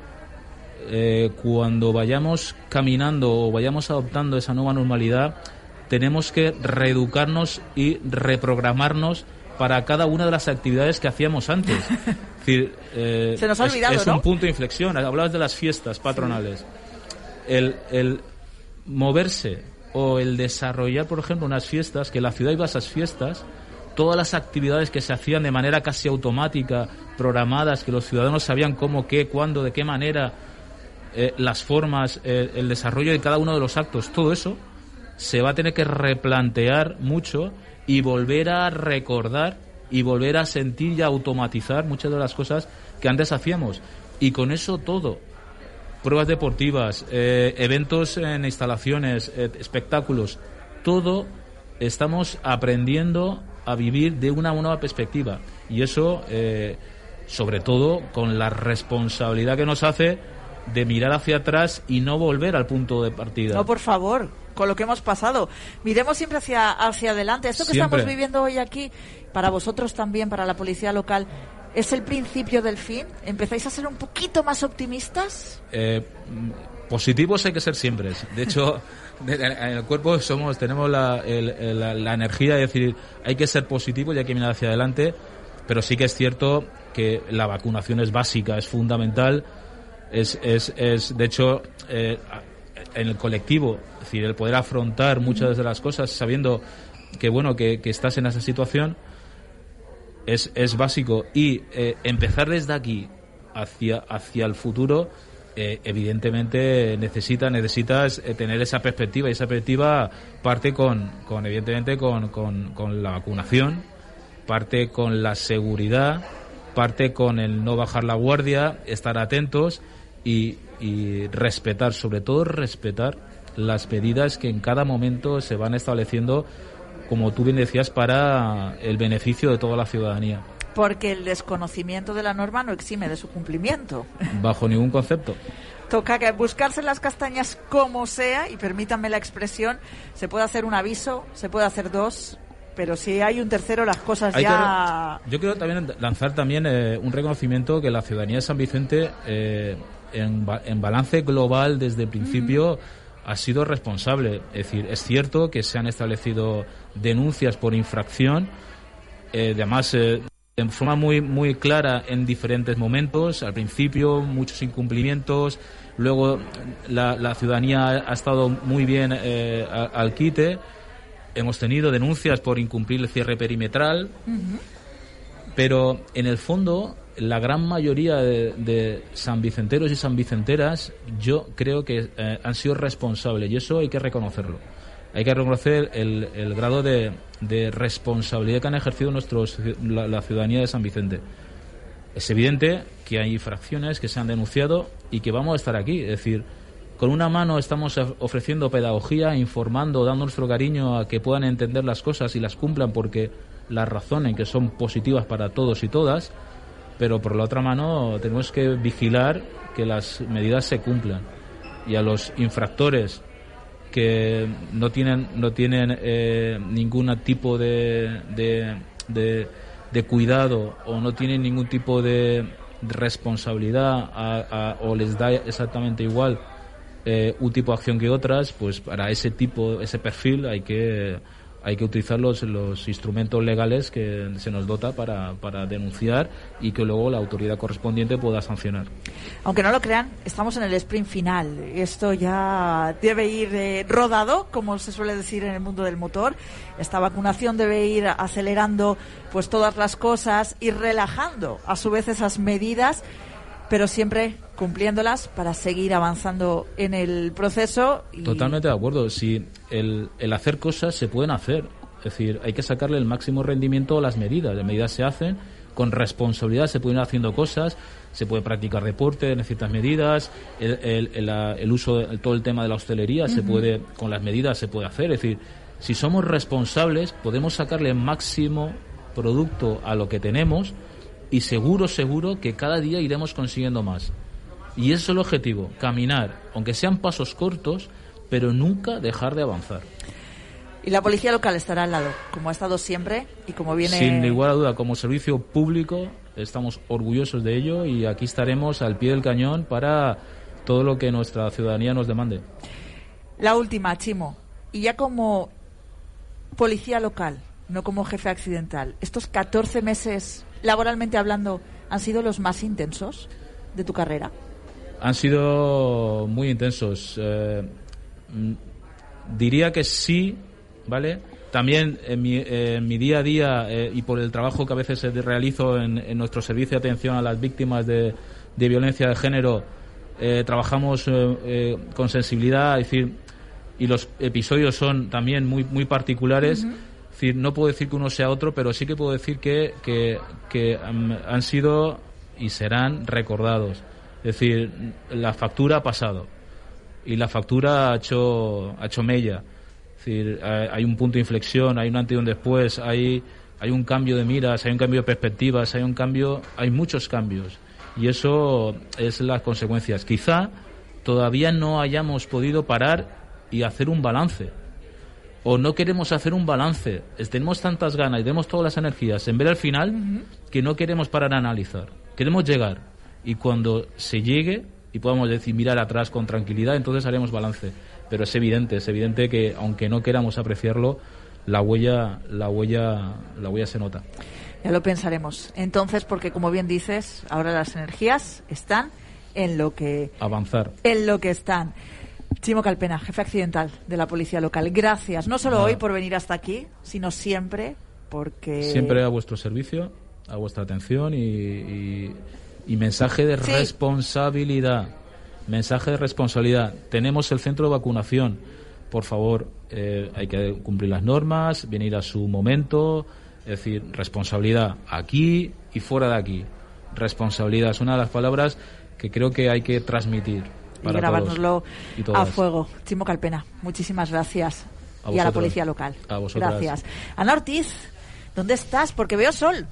eh, cuando vayamos caminando o vayamos adoptando esa nueva normalidad, tenemos que reeducarnos y reprogramarnos para cada una de las actividades que hacíamos antes. Es decir, eh, Se nos ha olvidado, es, ¿no? un punto de inflexión. Hablabas de las fiestas patronales. El, el moverse o el desarrollar, por ejemplo, unas fiestas, que la ciudad iba a esas fiestas, todas las actividades que se hacían de manera casi automática, programadas, que los ciudadanos sabían cómo, qué, cuándo, de qué manera, eh, las formas, el desarrollo de cada uno de los actos, todo eso se va a tener que replantear mucho y volver a recordar y volver a sentir y a automatizar muchas de las cosas que antes hacíamos. Y con eso todo, pruebas deportivas, eh, eventos en instalaciones, eh, espectáculos, todo estamos aprendiendo a vivir de una nueva perspectiva. Y eso, eh, sobre todo, con la responsabilidad que nos hace de mirar hacia atrás y no volver al punto de partida. No, por favor, con lo que hemos pasado. Miremos siempre hacia, hacia adelante. Esto que Siempre. estamos viviendo hoy aquí, para vosotros también, para la policía local, ¿es el principio del fin? ¿Empezáis a ser un poquito más optimistas? Eh, mm, positivos hay que ser siempre. De hecho, en el cuerpo somos tenemos la, energía de decir hay que ser positivo y hay que mirar hacia adelante, pero sí que es cierto que la vacunación es básica, es fundamental. Es, es, es de hecho, eh, en el colectivo, es decir, el poder afrontar muchas de las cosas sabiendo que, bueno, que, que estás en esa situación es, es básico. Y eh, empezar desde aquí hacia, hacia el futuro, eh, evidentemente necesita, necesitas eh, tener esa perspectiva y esa perspectiva parte con, con evidentemente con, con, con la vacunación, parte con la seguridad, parte con el no bajar la guardia, estar atentos y, y respetar, sobre todo respetar las medidas que en cada momento se van estableciendo, como tú bien decías, para el beneficio de toda la ciudadanía, Porque el desconocimiento de la norma no exime de su cumplimiento. bajo ningún concepto. Toca que buscarse las castañas como sea, y permítanme la expresión, se puede hacer un aviso, se puede hacer dos, pero si hay un tercero las cosas Hay que ya... re- yo quiero también lanzar también eh, un reconocimiento que la ciudadanía de San Vicente, eh, en, en balance global desde el principio, ha sido responsable. Es decir, es cierto que se han establecido denuncias por infracción, eh, además eh, en forma muy muy clara en diferentes momentos. Al principio muchos incumplimientos, luego la, la ciudadanía ha estado muy bien eh, a- al quite. Hemos tenido denuncias por incumplir el cierre perimetral, pero en el fondo la gran mayoría de, de sanvicenteros y sanvicenteras yo creo que eh, han sido responsables y eso hay que reconocerlo. Hay que reconocer el, el grado de, responsabilidad que han ejercido nuestros, la, ciudadanía de San Vicente. Es evidente que hay infracciones que se han denunciado y que vamos a estar aquí. Es decir, con una mano estamos of- ofreciendo pedagogía, informando, dando nuestro cariño a que puedan entender las cosas y las cumplan porque las razonen que son positivas para todos y todas, pero por la otra mano tenemos que vigilar que las medidas se cumplan. y a los infractores que no tienen no tienen eh, ningún tipo de, de, de, cuidado o no tienen ningún tipo de responsabilidad o les da exactamente igual eh, un tipo de acción que otras, pues para ese tipo, ese perfil hay que hay que utilizar los, los instrumentos legales que se nos dota para, para denunciar y que luego la autoridad correspondiente pueda sancionar. Aunque no lo crean, estamos en el sprint final. Esto ya debe ir eh, rodado, como se suele decir en el mundo del motor. Esta vacunación debe ir acelerando pues todas las cosas y relajando a su vez esas medidas pero siempre cumpliéndolas para seguir avanzando en el proceso. Totalmente de acuerdo. Si el, el hacer cosas se pueden hacer, es decir, hay que sacarle el máximo rendimiento a las medidas. Las medidas se hacen con responsabilidad, se pueden ir haciendo cosas, se puede practicar deporte en ciertas medidas, el, el, el, uso, de, todo el tema de la hostelería, se puede, con las medidas se puede hacer. Es decir, si somos responsables, podemos sacarle el máximo producto a lo que tenemos y seguro, seguro que cada día iremos consiguiendo más. Y ese es el objetivo, caminar, aunque sean pasos cortos, pero nunca dejar de avanzar. Y la policía local estará al lado, como ha estado siempre y como viene. Sin igual duda, como servicio público, estamos orgullosos de ello y aquí estaremos al pie del cañón para todo lo que nuestra ciudadanía nos demande. La última, Chimo. Y ya como policía local, no como jefe accidental, estos 14 meses laboralmente hablando, han sido los más intensos de tu carrera? Han sido muy intensos. Eh, mm, diría que sí, ¿vale? También en mi, día a día eh, y por el trabajo que a veces realizo en, nuestro servicio de atención a las víctimas de, violencia de género, eh, trabajamos con sensibilidad, es decir, y los episodios son también muy, muy particulares decir, no puedo decir que uno sea otro, pero sí que puedo decir que, que, han sido y serán recordados. Es decir, la factura ha pasado y la factura ha hecho, ha hecho mella. Es decir, hay un punto de inflexión, hay un antes y un después, hay, hay un cambio de miras, hay un cambio de perspectivas, hay un cambio, hay muchos cambios. Y eso es las consecuencias. Quizá todavía no hayamos podido parar y hacer un balance o no queremos hacer un balance, tenemos tantas ganas y tenemos todas las energías en ver el final que no queremos parar a analizar. Queremos llegar y cuando se llegue y podamos decir mirar atrás con tranquilidad, entonces haremos balance. Pero es evidente, es evidente que aunque no queramos apreciarlo, la huella, la huella, la huella se nota. Ya lo pensaremos. Entonces, porque como bien dices, ahora las energías están en lo que avanzar, en lo que están. Chimo Calpena, jefe accidental de la policía local. Gracias, no solo hoy por venir hasta aquí, sino siempre, porque... Siempre a vuestro servicio, a vuestra atención y, mensaje de responsabilidad. Mensaje de responsabilidad. Tenemos el centro de vacunación. Por favor, eh, hay que cumplir las normas, venir a su momento. Es decir, responsabilidad aquí y fuera de aquí. Responsabilidad es una de las palabras que creo que hay que transmitir y grabárnoslo a fuego. Chimo Calpena, muchísimas gracias. y a la policía local. gracias. Ana Ortiz, ¿dónde estás? Porque veo sol.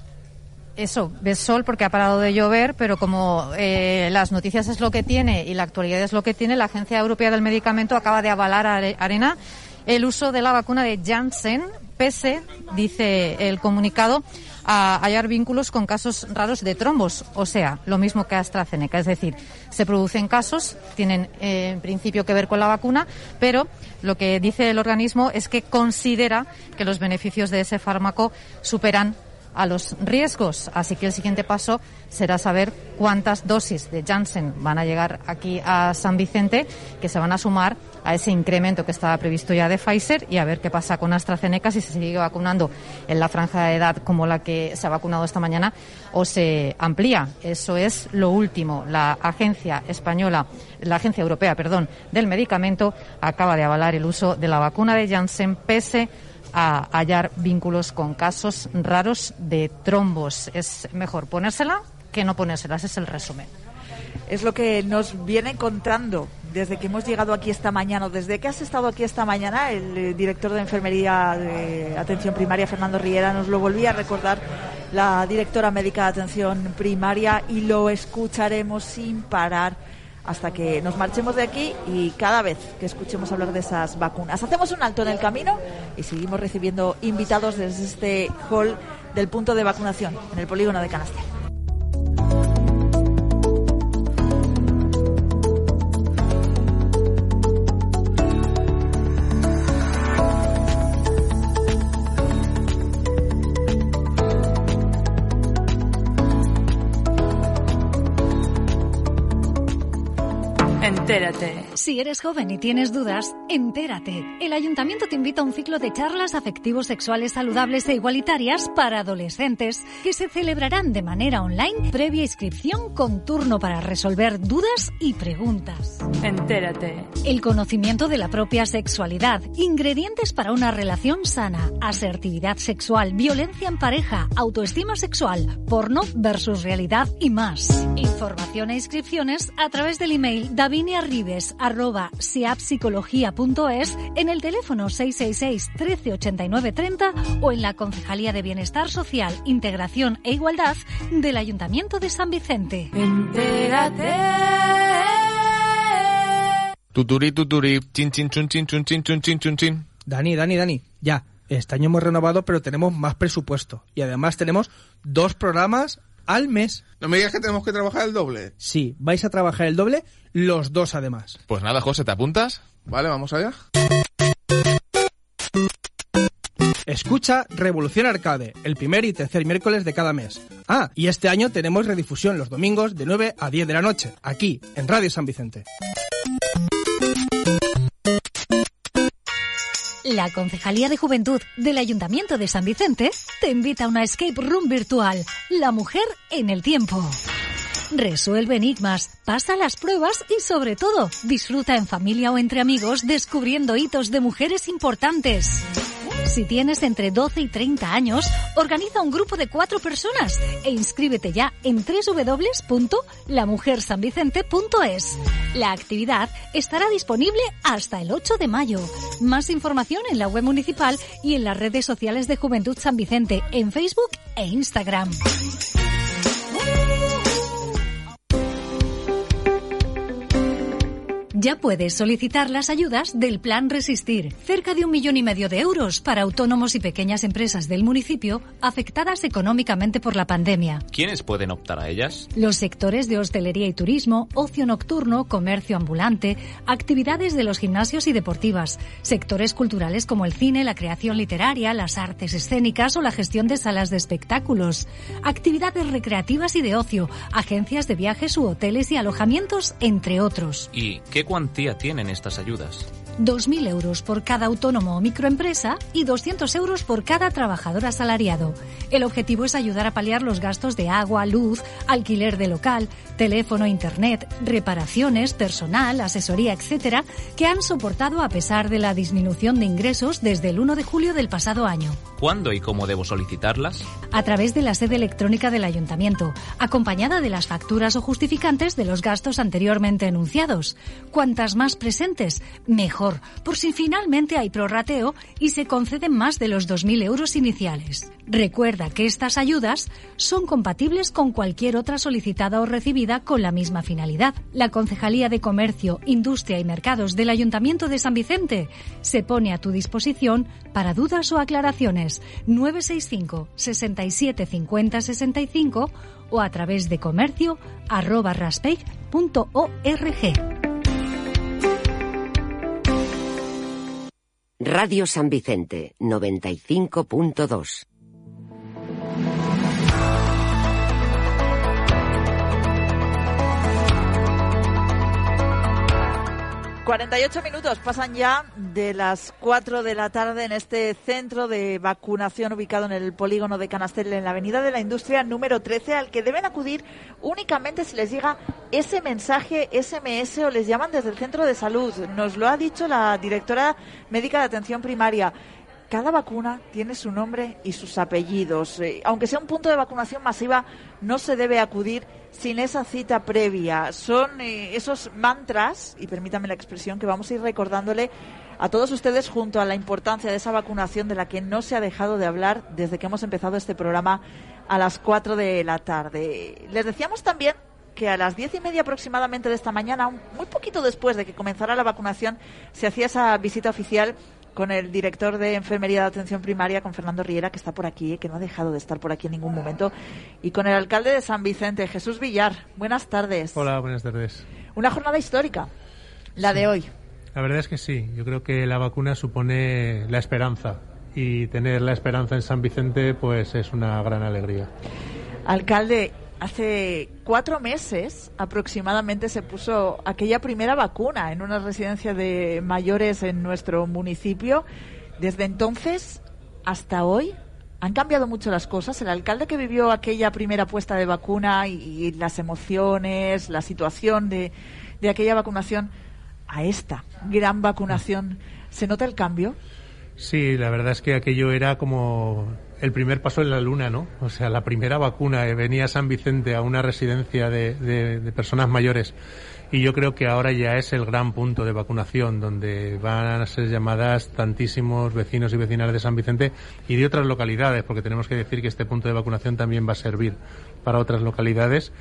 Eso, ves sol porque ha parado de llover, pero como eh, las noticias es lo que tiene y la actualidad es lo que tiene, la Agencia Europea del Medicamento acaba de avalar a Arena el uso de la vacuna de Janssen, pese, dice el comunicado, a hallar vínculos con casos raros de trombos, o sea, lo mismo que AstraZeneca. Es decir, se producen casos, tienen eh, en principio que ver con la vacuna, pero lo que dice el organismo es que considera que los beneficios de ese fármaco superan a los riesgos. Así que el siguiente paso será saber cuántas dosis de Janssen van a llegar aquí a San Vicente, que se van a sumar a ese incremento que estaba previsto ya de Pfizer y a ver qué pasa con AstraZeneca, si se sigue vacunando en la franja de edad como la que se ha vacunado esta mañana o se amplía. Eso es lo último. La agencia española, la agencia europea, perdón, del medicamento acaba de avalar el uso de la vacuna de Janssen pese a hallar vínculos con casos raros de trombos. Es mejor ponérsela que no ponérselas, es el resumen. Es lo que nos viene contando desde que hemos llegado aquí esta mañana, desde que has estado aquí esta mañana, el eh, director de Enfermería de Atención Primaria, Fernando Riera, nos lo volvía a recordar la directora médica de Atención Primaria y lo escucharemos sin parar hasta que nos marchemos de aquí y cada vez que escuchemos hablar de esas vacunas. Hacemos un alto en el camino y seguimos recibiendo invitados desde este hall del punto de vacunación en el polígono de Canastel. Entérate. Si eres joven y tienes dudas, entérate. El ayuntamiento te invita a un ciclo de charlas afectivos sexuales saludables e igualitarias para adolescentes que se celebrarán de manera online previa inscripción con turno para resolver dudas y preguntas. Entérate. El conocimiento de la propia sexualidad, ingredientes para una relación sana, asertividad sexual, violencia en pareja, autoestima sexual, porno versus realidad y más. Información e inscripciones a través del email daviniarribes.siapsicología.es en el teléfono 666 1389 30 o en la Concejalía de Bienestar Social, Integración e Igualdad del Ayuntamiento de San Vicente. Entérate. Tuturi, tuturi, chin, chin, chun, chin, chun, chin, chun, chin, chun, chin. Dani, Dani, Dani, ya. Este año hemos renovado, pero tenemos más presupuesto. Y además tenemos dos programas al mes. No me digas que tenemos que trabajar el doble. Sí, vais a trabajar el doble, los dos además. Pues nada, José, ¿te apuntas? Vale, vamos allá. Escucha Revolución Arcade, el primer y tercer miércoles de cada mes. Ah, y este año tenemos redifusión los domingos de 9 a 10 de la noche, aquí, en Radio San Vicente. La Concejalía de Juventud del Ayuntamiento de San Vicente te invita a una escape room virtual, La Mujer en el Tiempo. Resuelve enigmas, pasa las pruebas y sobre todo disfruta en familia o entre amigos descubriendo hitos de mujeres importantes. Si tienes entre 12 y 30 años, organiza un grupo de cuatro personas e inscríbete ya en www.lamujersanvicente.es. La actividad estará disponible hasta el 8 de mayo. Más información en la web municipal y en las redes sociales de Juventud San Vicente en Facebook e Instagram. Ya puedes solicitar las ayudas del Plan Resistir, cerca de un millón y medio de euros para autónomos y pequeñas empresas del municipio afectadas económicamente por la pandemia. ¿Quiénes pueden optar a ellas? Los sectores de hostelería y turismo, ocio nocturno, comercio ambulante, actividades de los gimnasios y deportivas, sectores culturales como el cine, la creación literaria, las artes escénicas o la gestión de salas de espectáculos, actividades recreativas y de ocio, agencias de viajes u hoteles y alojamientos, entre otros. ¿Y qué cuantía tienen estas ayudas? 2.000 euros por cada autónomo o microempresa y 200 euros por cada trabajador asalariado. El objetivo es ayudar a paliar los gastos de agua, luz, alquiler de local, teléfono, internet, reparaciones, personal, asesoría, etcétera, que han soportado a pesar de la disminución de ingresos desde el 1 de julio del pasado año. ¿Cuándo y cómo debo solicitarlas? A través de la sede electrónica del ayuntamiento, acompañada de las facturas o justificantes de los gastos anteriormente enunciados. Cuantas más presentes, mejor por si finalmente hay prorrateo y se conceden más de los 2.000 euros iniciales. Recuerda que estas ayudas son compatibles con cualquier otra solicitada o recibida con la misma finalidad. La Concejalía de Comercio, Industria y Mercados del Ayuntamiento de San Vicente se pone a tu disposición para dudas o aclaraciones 965 67 50 65 o a través de comercio. Radio San Vicente 95.2 48 minutos pasan ya de las 4 de la tarde en este centro de vacunación ubicado en el polígono de Canastel en la Avenida de la Industria número 13 al que deben acudir únicamente si les llega ese mensaje SMS o les llaman desde el centro de salud. Nos lo ha dicho la directora médica de atención primaria. Cada vacuna tiene su nombre y sus apellidos. Eh, aunque sea un punto de vacunación masiva, no se debe acudir sin esa cita previa. Son eh, esos mantras, y permítame la expresión, que vamos a ir recordándole a todos ustedes junto a la importancia de esa vacunación de la que no se ha dejado de hablar desde que hemos empezado este programa a las 4 de la tarde. Les decíamos también que a las diez y media aproximadamente de esta mañana, muy poquito después de que comenzara la vacunación, se hacía esa visita oficial con el director de Enfermería de Atención Primaria, con Fernando Riera, que está por aquí, que no ha dejado de estar por aquí en ningún momento, y con el alcalde de San Vicente, Jesús Villar. Buenas tardes. Hola, buenas tardes. Una jornada histórica, la de hoy. La verdad es que sí, yo creo que la vacuna supone la esperanza y tener la esperanza en San Vicente pues es una gran alegría. Alcalde, hace cuatro meses aproximadamente se puso aquella primera vacuna en una residencia de mayores en nuestro municipio. Desde entonces hasta hoy han cambiado mucho las cosas. El alcalde que vivió aquella primera puesta de vacuna y, las emociones, la situación de, de aquella vacunación a esta gran vacunación, ¿se nota el cambio? Sí, la verdad es que aquello era como el primer paso en la luna, ¿no? O sea, la primera vacuna, eh, venía San Vicente a una residencia de, personas mayores y yo creo que ahora ya es el gran punto de vacunación donde van a ser llamadas tantísimos vecinos y vecinales de San Vicente y de otras localidades, porque tenemos que decir que este punto de vacunación también va a servir para otras localidades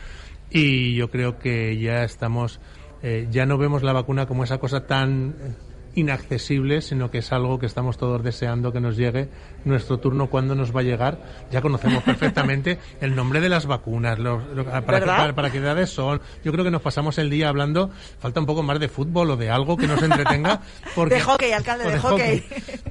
y yo creo que ya estamos, eh, ya no vemos la vacuna como esa cosa tan eh, inaccesible, sino que es algo que estamos todos deseando que nos llegue. Nuestro turno, cuándo nos va a llegar? Ya conocemos perfectamente el nombre de las vacunas, los- para, qué, para, para qué edades son. Yo creo que nos pasamos el día hablando, falta un poco más de fútbol o de algo que nos entretenga. Porque, de hockey, alcalde, o de, hockey.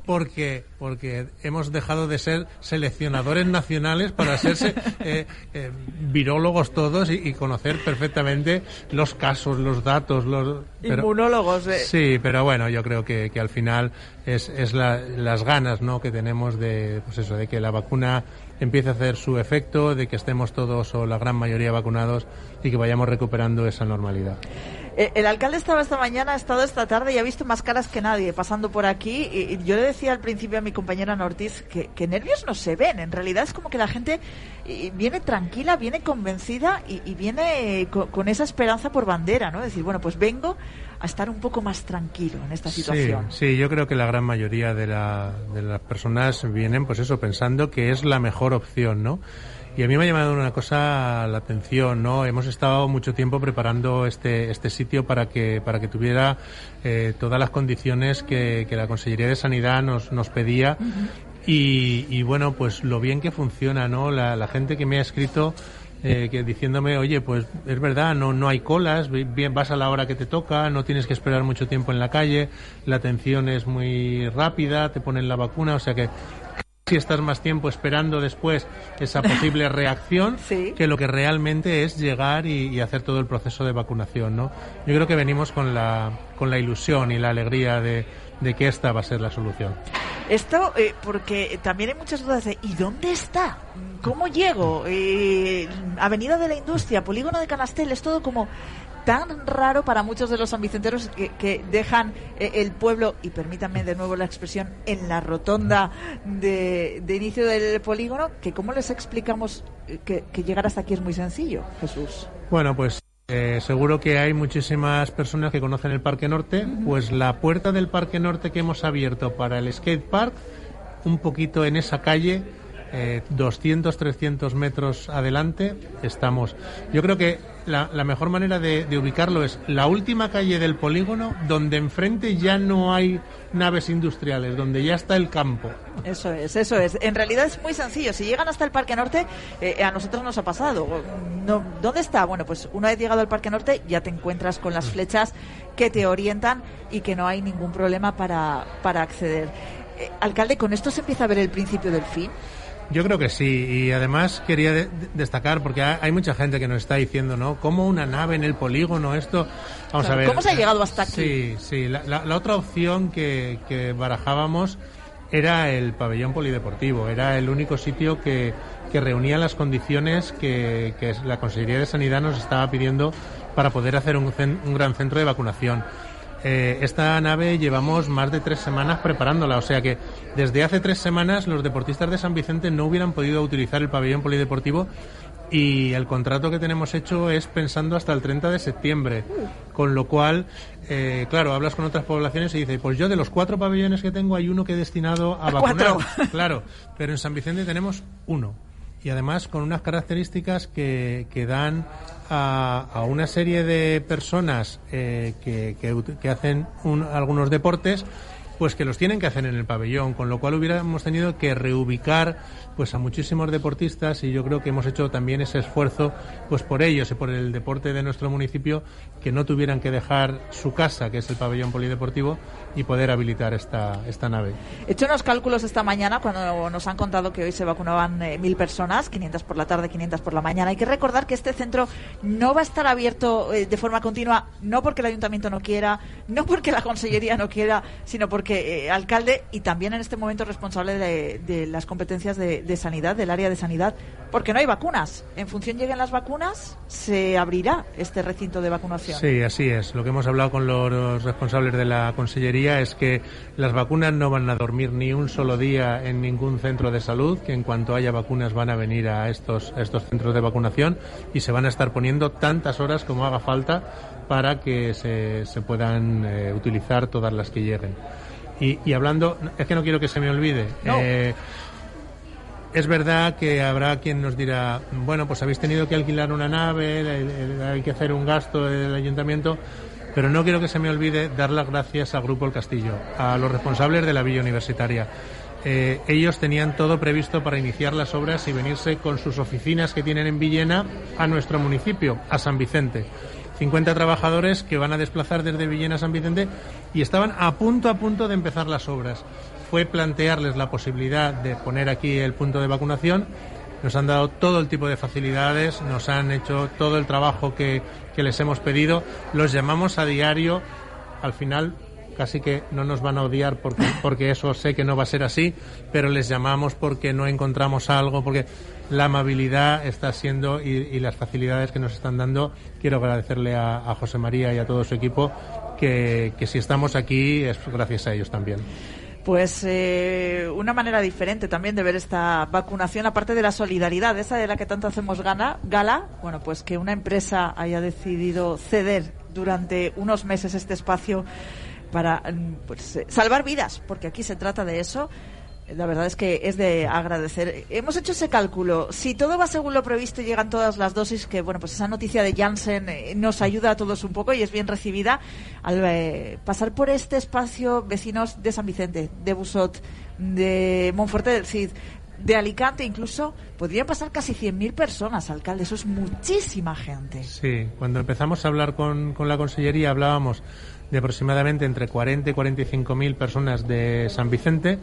porque, porque hemos dejado de ser seleccionadores nacionales para ser eh, eh, virólogos todos y, y conocer perfectamente los casos, los datos, los pero- Inmunólogos. eh. Sí, pero bueno, yo creo que, que al final es, es la- las ganas ¿no? que tenemos de, pues eso, de que la vacuna empiece a hacer su efecto, de que estemos todos o la gran mayoría vacunados y que vayamos recuperando esa normalidad. Eh, El alcalde estaba esta mañana, ha estado esta tarde y ha visto más caras que nadie pasando por aquí. Y yo le decía al principio a mi compañera Nortis que, que nervios no se ven. En realidad es como que la gente eh, viene tranquila, viene convencida y, y viene eh, co- con, esa esperanza por bandera, ¿no? Decir, bueno, pues vengo a estar un poco más tranquilo en esta situación. Sí, sí, yo creo que la gran mayoría de, la- de las personas vienen, pues eso, pensando que es la mejor opción, ¿no? Y a mí me ha llamado una cosa la atención, ¿no? Hemos estado mucho tiempo preparando este, este sitio para que, para que tuviera eh, todas las condiciones que, que la Consellería de Sanidad nos, nos pedía. Y, y bueno, pues lo bien que funciona, ¿no? La, la gente que me ha escrito eh, que diciéndome, oye, pues es verdad, no, no hay colas, bien vas a la hora que te toca, no tienes que esperar mucho tiempo en la calle, la atención es muy rápida, te ponen la vacuna, o sea que si estás más tiempo esperando después esa posible reacción que lo que realmente es llegar y, y hacer todo el proceso de vacunación, ¿no? Yo creo que venimos con la, con la ilusión y la alegría de, de que esta va a ser la solución. Esto, eh, porque también hay muchas dudas de ¿y dónde está? ¿Cómo llego? Eh, Avenida de la Industria, Polígono de Canastel, es todo como tan raro para muchos de los ambicenteros que, que dejan eh, el pueblo, y permítanme de nuevo la expresión, en la rotonda de, de inicio del polígono, que cómo les explicamos eh, que, que llegar hasta aquí es muy sencillo, Jesús. Bueno, pues eh, seguro que hay muchísimas personas que conocen el Parque Norte. Pues la puerta del Parque Norte que hemos abierto para el skate park, un poquito en esa calle, eh, 200, 300 metros adelante, estamos. Yo creo que la, la mejor manera de, de ubicarlo es la última calle del polígono, donde enfrente ya no hay naves industriales, donde ya está el campo. Eso es, eso es. En realidad es muy sencillo. Si llegan hasta el Parque Norte, eh, a nosotros nos ha pasado. No, ¿Dónde está? Bueno, pues una vez llegado al Parque Norte ya te encuentras con las flechas que te orientan y que no hay ningún problema para, para acceder. Eh, alcalde, ¿con esto se empieza a ver el principio del fin? Yo creo que sí, y además quería de- de- destacar, porque ha- hay mucha gente que nos está diciendo, ¿no? ¿Cómo una nave en el polígono? Esto, vamos Claro, a ver. ¿cómo se ha llegado hasta aquí? Sí, sí. La, la- la otra opción que, que barajábamos era el pabellón polideportivo, era el único sitio que, que reunía las condiciones que, que la Consejería de Sanidad nos estaba pidiendo para poder hacer un, un gran centro de vacunación. Eh, esta nave llevamos más de tres semanas preparándola, o sea que desde hace tres semanas los deportistas de San Vicente no hubieran podido utilizar el pabellón polideportivo y el contrato que tenemos hecho es pensando hasta el 30 de septiembre, con lo cual, eh, claro, hablas con otras poblaciones y dices, pues yo de los cuatro pabellones que tengo hay uno que he destinado a vacunar, claro, pero en San Vicente tenemos uno y además con unas características que, que dan a, una serie de personas eh, que, que, que hacen un- algunos deportes pues que los tienen que hacer en el pabellón, con lo cual hubiéramos tenido que reubicar pues a muchísimos deportistas y yo creo que hemos hecho también ese esfuerzo pues por ellos y por el deporte de nuestro municipio que no tuvieran que dejar su casa, que es el pabellón polideportivo, y poder habilitar esta, esta nave. He hecho unos cálculos esta mañana cuando nos han contado que hoy se vacunaban eh, mil personas, 500 por la tarde, 500 por la mañana. Hay que recordar que este centro no va a estar abierto eh, de forma continua, no porque el ayuntamiento no quiera, no porque la consellería no quiera, sino porque eh, alcalde y también en este momento responsable de, de las competencias de, de sanidad, del área de sanidad, porque no hay vacunas. En función lleguen las vacunas, se abrirá este recinto de vacunación. Sí, así es. Lo que hemos hablado con los responsables de la Consellería es que las vacunas no van a dormir ni un solo día en ningún centro de salud, que en cuanto haya vacunas van a venir a estos, a estos centros de vacunación y se van a estar poniendo tantas horas como haga falta para que se, se puedan eh, utilizar todas las que lleguen. Y, y hablando, es que no quiero que se me olvide. No. eh, es verdad que habrá quien nos dirá, bueno, pues habéis tenido que alquilar una nave, hay que hacer un gasto del ayuntamiento, pero no quiero que se me olvide dar las gracias al Grupo El Castillo, a los responsables de la Villa Universitaria. Eh, ellos tenían todo previsto para iniciar las obras y venirse con sus oficinas que tienen en Villena a nuestro municipio, a San Vicente. 50 trabajadores que van a desplazar desde Villena a San Vicente y estaban a punto a punto de empezar las obras. Fue plantearles la posibilidad de poner aquí el punto de vacunación. Nos han dado todo el tipo de facilidades, nos han hecho todo el trabajo que, que les hemos pedido. Los llamamos a diario. Al final casi que no nos van a odiar porque, porque eso sé que no va a ser así, pero les llamamos porque no encontramos algo, porque la amabilidad está siendo y, y las facilidades que nos están dando. Quiero agradecerle a, a José María y a todo su equipo que, que si estamos aquí es gracias a ellos también. Pues eh, una manera diferente también de ver esta vacunación, aparte de la solidaridad, esa de la que tanto hacemos gana, gala, bueno, pues que una empresa haya decidido ceder durante unos meses este espacio para mm, pues, eh, salvar vidas, porque aquí se trata de eso. La verdad es que es de agradecer. Hemos hecho ese cálculo. Si todo va según lo previsto y llegan todas las dosis, que bueno, pues esa noticia de Janssen eh, nos ayuda a todos un poco y es bien recibida. Al eh, pasar por este espacio, vecinos de San Vicente, de Busot, de Monforte del Cid, de Alicante incluso, podrían pasar casi 100.000 personas, alcalde. Eso es muchísima gente. Sí, cuando empezamos a hablar con, con la Consellería hablábamos de aproximadamente entre 40 y 45 mil personas de San Vicente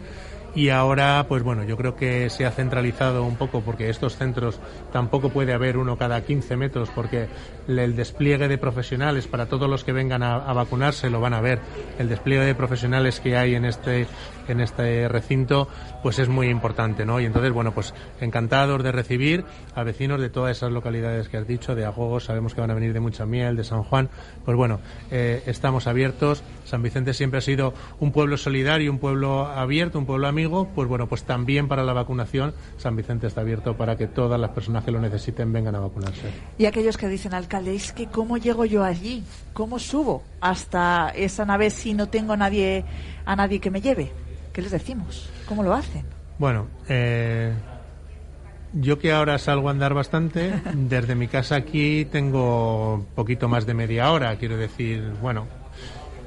y ahora, pues bueno, yo creo que se ha centralizado un poco porque estos centros tampoco puede haber uno cada 15 metros porque el despliegue de profesionales para todos los que vengan a, a vacunarse lo van a ver. El despliegue de profesionales que hay en este en este recinto pues es muy importante, ¿no? Y entonces, bueno, pues encantados de recibir a vecinos de todas esas localidades que has dicho, de Agogos, sabemos que van a venir de Mucha Miel, de San Juan, pues bueno, eh, estamos abiertos. San Vicente siempre ha sido un pueblo solidario, un pueblo abierto, un pueblo amigo, pues bueno, pues también para la vacunación San Vicente está abierto para que todas las personas que lo necesiten vengan a vacunarse. Y aquellos que dicen, alcalde, es que ¿cómo llego yo allí? ¿Cómo subo hasta esa nave si no tengo nadie, a nadie que me lleve? ¿Qué les decimos? ¿Cómo lo hacen? Bueno, eh, yo que ahora salgo a andar bastante, desde mi casa aquí tengo poquito más de media hora, quiero decir, bueno,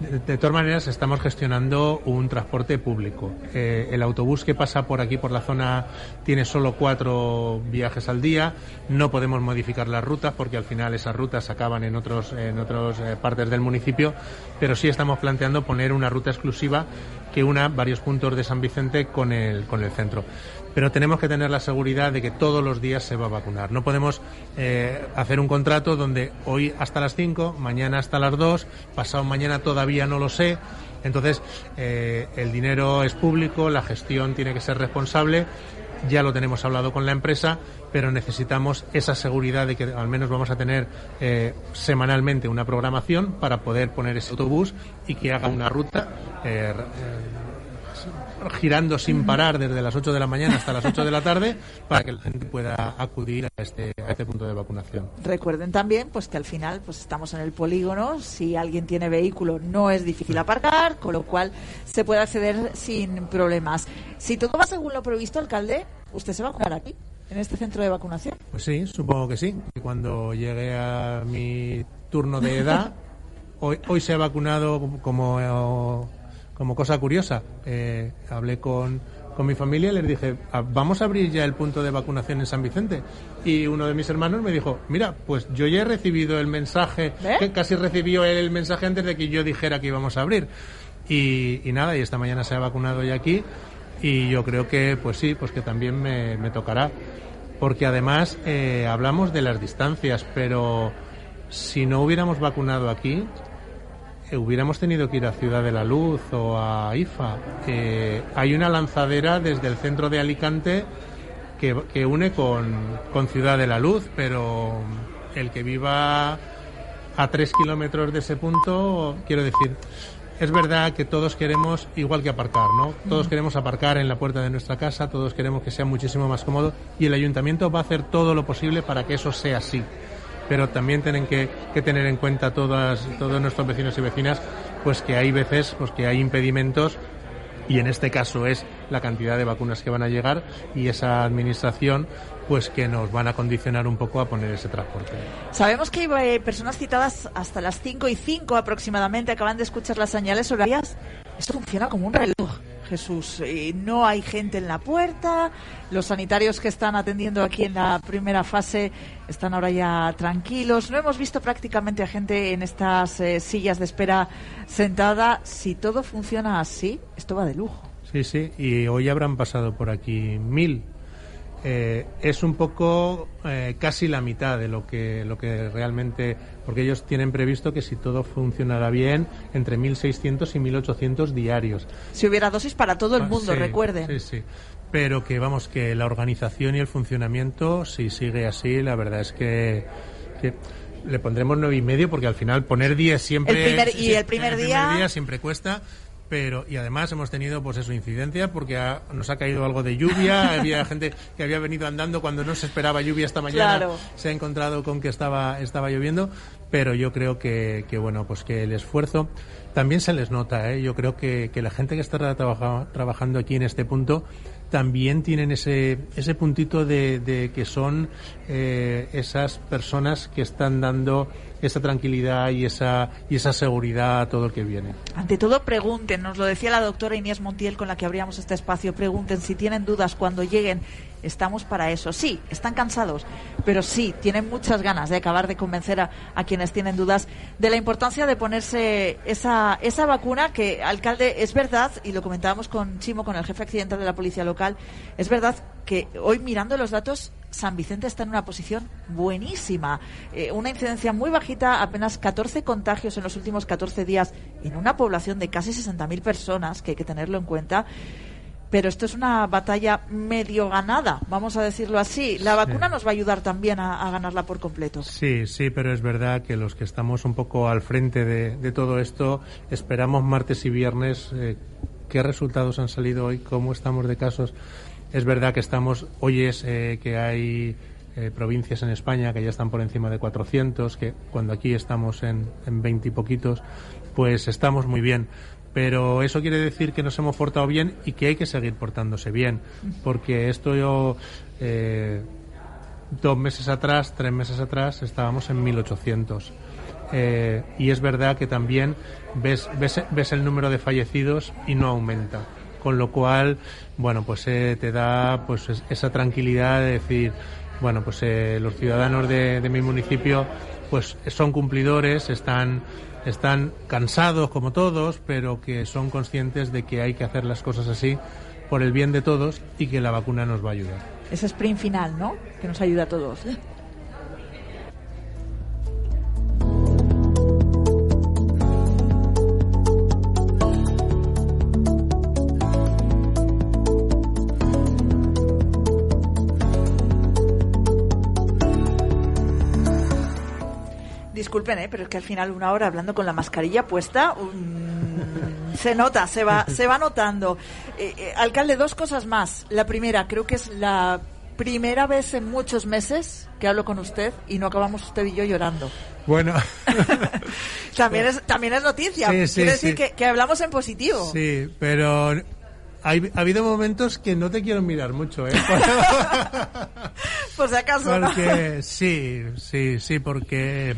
de, todas maneras estamos gestionando un transporte público. Eh, el autobús que pasa por aquí, por la zona, tiene solo cuatro viajes al día. No podemos modificar las rutas porque al final esas rutas acaban en otros en otras eh, partes del municipio, pero sí estamos planteando poner una ruta exclusiva que una varios puntos de San Vicente con el, con el centro. Pero tenemos que tener la seguridad de que todos los días se va a vacunar. No podemos eh, hacer un contrato donde hoy hasta las 5, mañana hasta las 2, pasado mañana todavía no lo sé. Entonces, eh, el dinero es público, la gestión tiene que ser responsable. Ya lo tenemos hablado con la empresa, pero necesitamos esa seguridad de que al menos vamos a tener eh, semanalmente una programación para poder poner ese autobús y que haga una ruta girando sin parar desde las 8 de la mañana hasta las 8 de la tarde para que la gente pueda acudir a este, a este punto de vacunación. Recuerden también pues que al final pues estamos en el polígono, si alguien tiene vehículo no es difícil aparcar, con lo cual se puede acceder sin problemas. Si todo va según lo previsto, alcalde, usted se va a vacunar aquí. en este centro de vacunación? Pues sí, supongo que sí. Cuando llegue a mi turno de edad, hoy, hoy se ha vacunado como, como cosa curiosa. Eh, hablé con, con mi familia y les dije, "Ah, vamos a abrir ya el punto de vacunación en San Vicente. Y uno de mis hermanos me dijo, mira, pues yo ya he recibido el mensaje, casi recibió él el mensaje antes de que yo dijera que íbamos a abrir. Y, y nada, y esta mañana se ha vacunado ya aquí y yo creo que, pues sí, pues que también me, me tocará. Porque además eh, hablamos de las distancias, pero si no hubiéramos vacunado aquí, hubiéramos tenido que ir a Ciudad de la Luz o a IFA. Eh, hay una lanzadera desde el centro de Alicante que, que une con, con Ciudad de la Luz, pero el que viva a tres kilómetros de ese punto, quiero decir, es verdad que todos queremos igual que aparcar, ¿no? Todos queremos aparcar en la puerta de nuestra casa, todos queremos que sea muchísimo más cómodo y el ayuntamiento va a hacer todo lo posible para que eso sea así. Pero también tienen que, tener en cuenta todas, todos nuestros vecinos y vecinas, pues que hay veces, pues que hay impedimentos y en este caso es la cantidad de vacunas que van a llegar y esa administración pues que nos van a condicionar un poco a poner ese transporte. Sabemos que hay eh, personas citadas hasta las 5 y 5 aproximadamente, acaban de escuchar las señales horarias. Esto funciona como un reloj, Jesús. Eh, no hay gente en la puerta, los sanitarios que están atendiendo aquí en la primera fase están ahora ya tranquilos. No hemos visto prácticamente a gente en estas eh, sillas de espera sentada. Si todo funciona así, esto va de lujo. Sí, sí, y hoy habrán pasado por aquí mil. Eh, es un poco eh, casi la mitad de lo que, lo que realmente, porque ellos tienen previsto que si todo funcionara bien, entre 1.600 y 1.800 diarios. Si hubiera dosis para todo el Ah, mundo, sí, recuerden. Sí, sí. Pero que vamos, que la organización y el funcionamiento, si sigue así, la verdad es que, que le pondremos nueve y medio porque al final poner 10 siempre El primer- y el primer día- siempre cuesta pero y además hemos tenido pues eso incidencia porque ha- nos ha caído algo de lluvia había gente que había venido andando cuando no se esperaba lluvia esta mañana Claro. se ha encontrado con que estaba estaba lloviendo pero yo creo que, que bueno pues que el esfuerzo también se les nota ¿eh? yo creo que, que la gente que está trabaja- trabajando aquí en este punto también tienen ese ese puntito de, que son eh, esas personas que están dando esa tranquilidad y esa y esa seguridad a todo el que viene. Ante todo, pregunten, nos lo decía la doctora Inés Montiel con la que abríamos este espacio, pregunten si tienen dudas cuando lleguen, estamos para eso. Sí, están cansados, pero sí, tienen muchas ganas de acabar de convencer a, a quienes tienen dudas de la importancia de ponerse esa, esa vacuna que, alcalde, es verdad, y lo comentábamos con Chimo, con el jefe accidental de la policía local, es verdad que hoy mirando los datos San Vicente está en una posición buenísima. Eh, una incidencia muy bajita, apenas 14 contagios en los últimos 14 días en una población de casi 60.000 personas, que hay que tenerlo en cuenta. Pero esto es una batalla medio ganada, vamos a decirlo así. La vacuna nos va a ayudar también a, a ganarla por completo. Sí, sí, pero es verdad que los que estamos un poco al frente de, de todo esto, esperamos martes y viernes eh, qué resultados han salido hoy, cómo estamos de casos. Es verdad que estamos, hoy es eh, que hay eh, provincias en España que ya están por encima de 400, que cuando aquí estamos en, en 20 y poquitos, pues estamos muy bien. Pero eso quiere decir que nos hemos portado bien y que hay que seguir portándose bien, porque esto yo, eh, dos meses atrás, tres meses atrás, estábamos en 1800. Eh, y es verdad que también ves, ves, ves el número de fallecidos y no aumenta. Con lo cual, bueno, pues eh, te da pues es- esa tranquilidad de decir, bueno, pues eh, los ciudadanos de, de mi municipio pues son cumplidores, están, están cansados como todos, pero que son conscientes de que hay que hacer las cosas así por el bien de todos y que la vacuna nos va a ayudar. Ese sprint final, ¿no? Que nos ayuda a todos. Disculpen, ¿eh? pero es que al final una hora hablando con la mascarilla puesta, mm, se nota, se va, se va notando. Eh, eh, alcalde, dos cosas más. La primera, creo que es la primera vez en muchos meses que hablo con usted y no acabamos usted y yo llorando. Bueno, También es, también es noticia. Sí, sí, Quiere decir sí. que, que hablamos en positivo. sí, pero hay- ha habido momentos que no te quiero mirar mucho, ¿eh? Por si acaso. ¿no? Porque sí, sí, sí, porque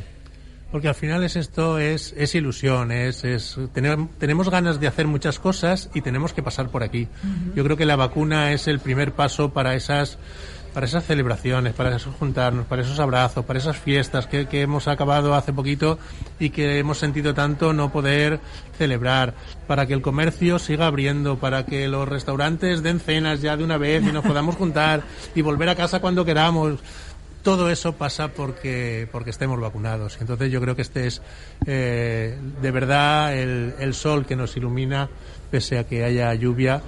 porque al final es esto es es ilusión, es es tener- tenemos ganas de hacer muchas cosas y tenemos que pasar por aquí. Yo creo que la vacuna es el primer paso para esas para esas celebraciones, para esos juntarnos, para esos abrazos, para esas fiestas que, que hemos acabado hace poquito y que hemos sentido tanto no poder celebrar, para que el comercio siga abriendo, para que los restaurantes den cenas ya de una vez y nos podamos juntar y volver a casa cuando queramos todo eso pasa porque porque estemos vacunados. Entonces yo creo que este es eh, de verdad el, el sol que nos ilumina pese a que haya lluvia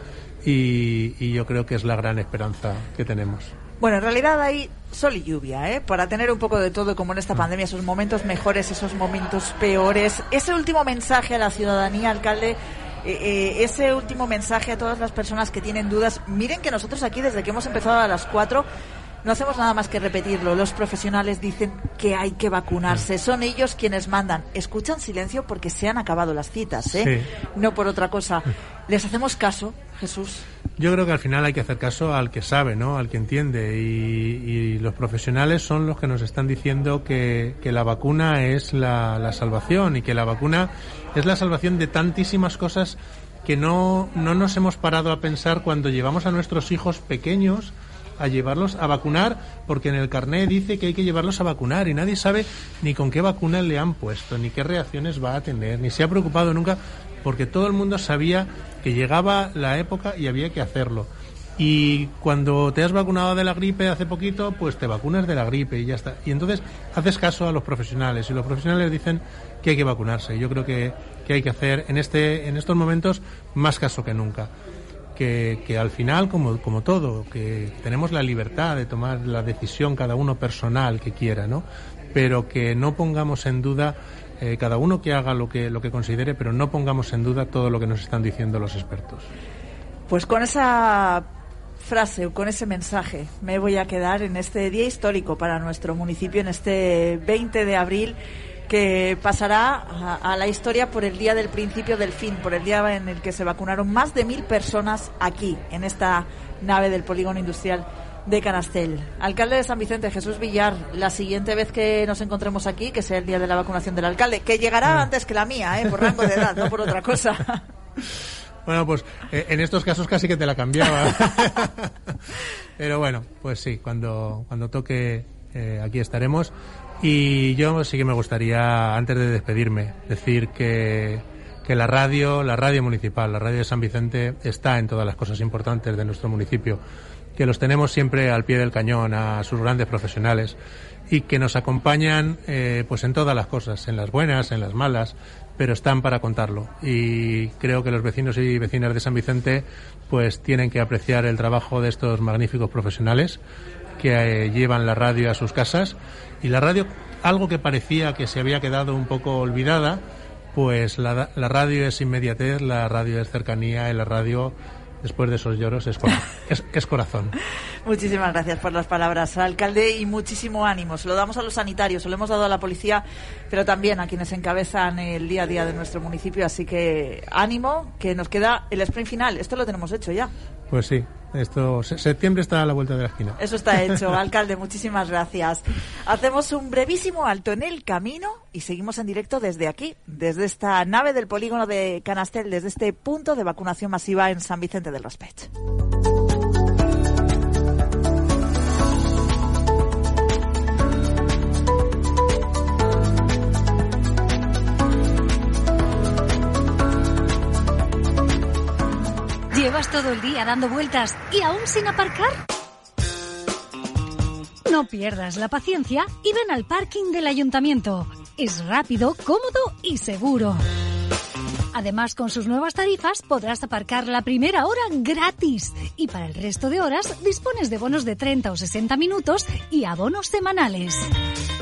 y, y yo creo que es la gran esperanza que tenemos. Bueno, en realidad hay sol y lluvia, ¿eh? Para tener un poco de todo, como en esta pandemia, esos momentos mejores, esos momentos peores. Ese último mensaje a la ciudadanía, alcalde, eh, eh, ese último mensaje a todas las personas que tienen dudas. Miren que nosotros aquí, desde que hemos empezado a las cuatro, no hacemos nada más que repetirlo. Los profesionales dicen que hay que vacunarse. Son ellos quienes mandan. Escuchan silencio porque se han acabado las citas, ¿eh? No por otra cosa. Les hacemos caso, Jesús. Yo creo que al final hay que hacer caso al que sabe, ¿no? Al que entiende. Y, y los profesionales son los que nos están diciendo que, que la vacuna es la, la salvación y que la vacuna es la salvación de tantísimas cosas que no, no nos hemos parado a pensar cuando llevamos a nuestros hijos pequeños a llevarlos a vacunar porque en el carné dice que hay que llevarlos a vacunar y nadie sabe ni con qué vacuna le han puesto, ni qué reacciones va a tener, ni se ha preocupado nunca porque todo el mundo sabía que llegaba la época y había que hacerlo. Y cuando te has vacunado de la gripe hace poquito, pues te vacunas de la gripe y ya está. Y entonces haces caso a los profesionales y los profesionales dicen que hay que vacunarse. Yo creo que, que hay que hacer en, este, en estos momentos más caso que nunca. Que, al final, como, como todo, que tenemos la libertad de tomar la decisión cada uno personal que quiera, ¿no? Pero que no pongamos en duda eh, cada uno que haga lo que, lo que considere, pero no pongamos en duda todo lo que nos están diciendo los expertos. Pues con esa frase o con ese mensaje me voy a quedar en este día histórico para nuestro municipio, en este 20 de abril que pasará a, a la historia por el día del principio del fin, por el día en el que se vacunaron más de mil personas aquí, en esta nave del polígono industrial de Canastel. Alcalde de San Vicente, Jesús Villar, la siguiente vez que nos encontremos aquí, que sea el día de la vacunación del alcalde, que llegará antes que la mía, ¿eh? por rango de edad, no por otra cosa. Bueno, pues eh, en estos casos casi que te la cambiaba. Pero bueno, pues sí, cuando, cuando toque eh, aquí estaremos. Y yo sí que me gustaría, antes de despedirme, decir que, que la radio, la radio municipal, la radio de San Vicente, está en todas las cosas importantes de nuestro municipio, que los tenemos siempre al pie del cañón a sus grandes profesionales y que nos acompañan eh, pues en todas las cosas, en las buenas, en las malas, pero están para contarlo. Y creo que los vecinos y vecinas de San Vicente pues tienen que apreciar el trabajo de estos magníficos profesionales que eh, llevan la radio a sus casas y la radio algo que parecía que se había quedado un poco olvidada pues la, la radio es inmediatez la radio es cercanía y la radio después de esos lloros es, es, es corazón Muchísimas gracias por las palabras, alcalde, y muchísimo ánimo. Se lo damos a los sanitarios, se lo hemos dado a la policía, pero también a quienes encabezan el día a día de nuestro municipio. Así que ánimo, que nos queda el sprint final. Esto lo tenemos hecho ya. pues sí esto se- septiembre está a la vuelta de la esquina Eso está hecho, alcalde. Muchísimas gracias. Hacemos un brevísimo alto en el camino y seguimos en directo desde aquí, desde esta nave del polígono de Canastel, desde este punto de vacunación masiva en San Vicente del Raspech. ¿Llevas todo el día dando vueltas y aún sin aparcar? No pierdas la paciencia y ven al parking del ayuntamiento. Es rápido, cómodo y seguro. Además, con sus nuevas tarifas podrás aparcar la primera hora gratis y para el resto de horas dispones de bonos de 30 o 60 minutos y abonos semanales.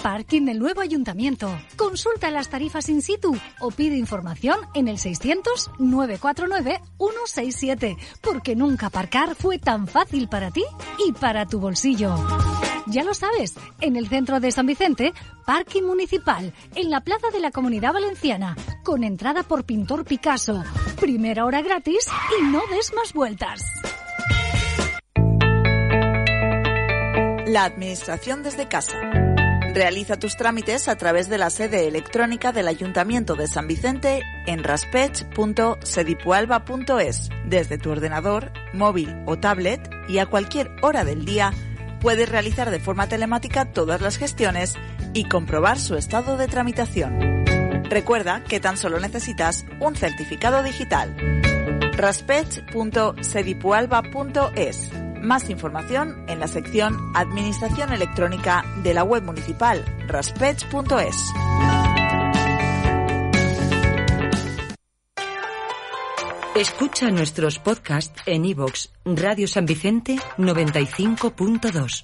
Parking del nuevo ayuntamiento. Consulta las tarifas in situ o pide información en el 600 949 167 porque nunca aparcar fue tan fácil para ti y para tu bolsillo. Ya lo sabes, en el centro de San Vicente, Parque Municipal, en la Plaza de la Comunidad Valenciana, con entrada por Pintor Picasso. Primera hora gratis y no des más vueltas. La Administración desde casa. Realiza tus trámites a través de la sede electrónica del Ayuntamiento de San Vicente en raspech.sedipualba.es. Desde tu ordenador, móvil o tablet y a cualquier hora del día puedes realizar de forma telemática todas las gestiones y comprobar su estado de tramitación. Recuerda que tan solo necesitas un certificado digital. raspech.sedipualba.es más información en la sección Administración Electrónica de la web municipal raspech.es. Escucha nuestros podcasts en iVoox, Radio San Vicente 95.2.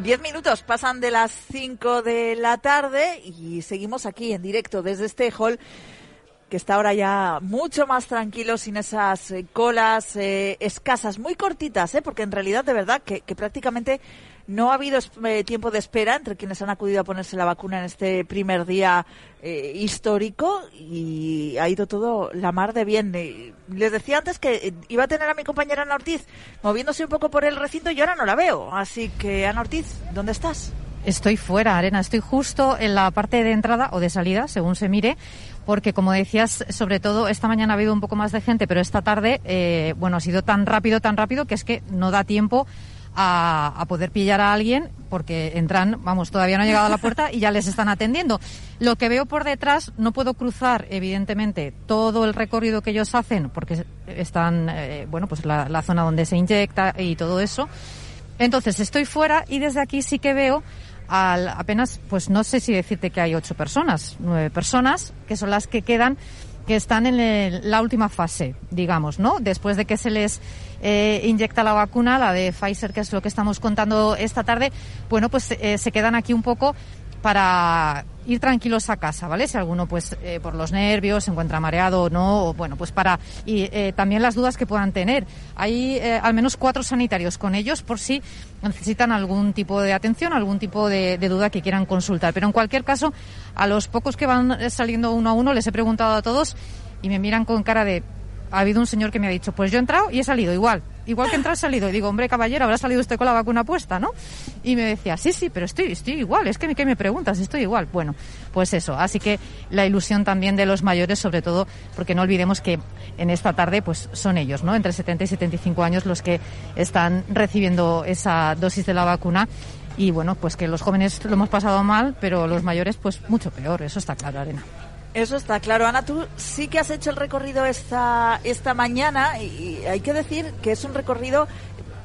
Diez minutos pasan de las cinco de la tarde y seguimos aquí en directo desde este hall que está ahora ya mucho más tranquilo sin esas eh, colas eh, escasas, muy cortitas, ¿eh? porque en realidad de verdad que, prácticamente no ha habido eh, tiempo de espera entre quienes han acudido a ponerse la vacuna en este primer día eh, histórico y ha ido todo la mar de bien. Eh, les decía antes que iba a tener a mi compañera Ana Ortiz moviéndose un poco por el recinto y ahora no la veo. Así que, Ana Ortiz, ¿dónde estás? Estoy fuera, Arena. Estoy justo en la parte de entrada o de salida, según se mire, porque como decías, sobre todo esta mañana ha habido un poco más de gente, pero esta tarde, eh, bueno, ha sido tan rápido, tan rápido que es que no da tiempo a, poder pillar a alguien porque entran, vamos, todavía no han llegado a la puerta y ya les están atendiendo. Lo que veo por detrás, no puedo cruzar, evidentemente, todo el recorrido que ellos hacen porque están, eh, bueno, pues la zona donde se inyecta y todo eso. Entonces estoy fuera y desde aquí sí que veo al, apenas, pues no sé si decirte que hay ocho personas, nueve personas, que son las que quedan, que están en el- la última fase, digamos, ¿no? Después de que se les eh, inyecta la vacuna, la de Pfizer, que es lo que estamos contando esta tarde, bueno, pues eh, se quedan aquí un poco para ir tranquilos a casa, ¿vale? Si alguno, pues, eh, por los nervios se encuentra mareado o no, o, bueno, pues para... Y eh, también las dudas que puedan tener. Hay eh, al menos cuatro sanitarios con ellos por si necesitan algún tipo de atención, algún tipo de, de duda que quieran consultar. Pero en cualquier caso, a los pocos que van saliendo uno a uno, les he preguntado a todos y me miran con cara de... Ha habido un señor que me ha dicho, pues yo he entrado y he salido igual. Igual que entrar, he salido. Y digo, hombre, caballero, habrá salido usted con la vacuna puesta, ¿no? Y me decía, sí, sí, pero estoy, estoy igual. Es que, ¿qué me preguntas? Estoy igual. Bueno, pues eso. Así que la ilusión también de los mayores, sobre todo, porque no olvidemos que en esta tarde, pues son ellos, ¿no? Entre 70 y 75 años los que están recibiendo esa dosis de la vacuna. Y bueno, pues que los jóvenes lo hemos pasado mal, pero los mayores, pues mucho peor. Eso está claro, Arena. Eso está claro. Ana, tú sí que has hecho el recorrido esta, esta mañana y, hay que decir que es un recorrido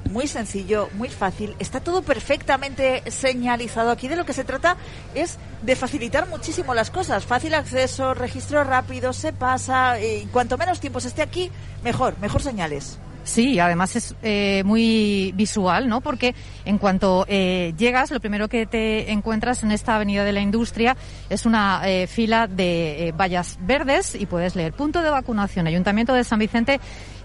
muy sencillo, muy fácil. Está todo perfectamente señalizado. Aquí de lo que se trata es de facilitar muchísimo las cosas. Fácil acceso, registro rápido, se pasa. Y cuanto menos tiempo se esté aquí, mejor, mejor señales. Sí, además es eh, muy visual, ¿no? Porque en cuanto eh, llegas, lo primero que te encuentras en esta Avenida de la Industria es una eh, fila de vallas verdes y puedes leer punto de vacunación, Ayuntamiento de San Vicente.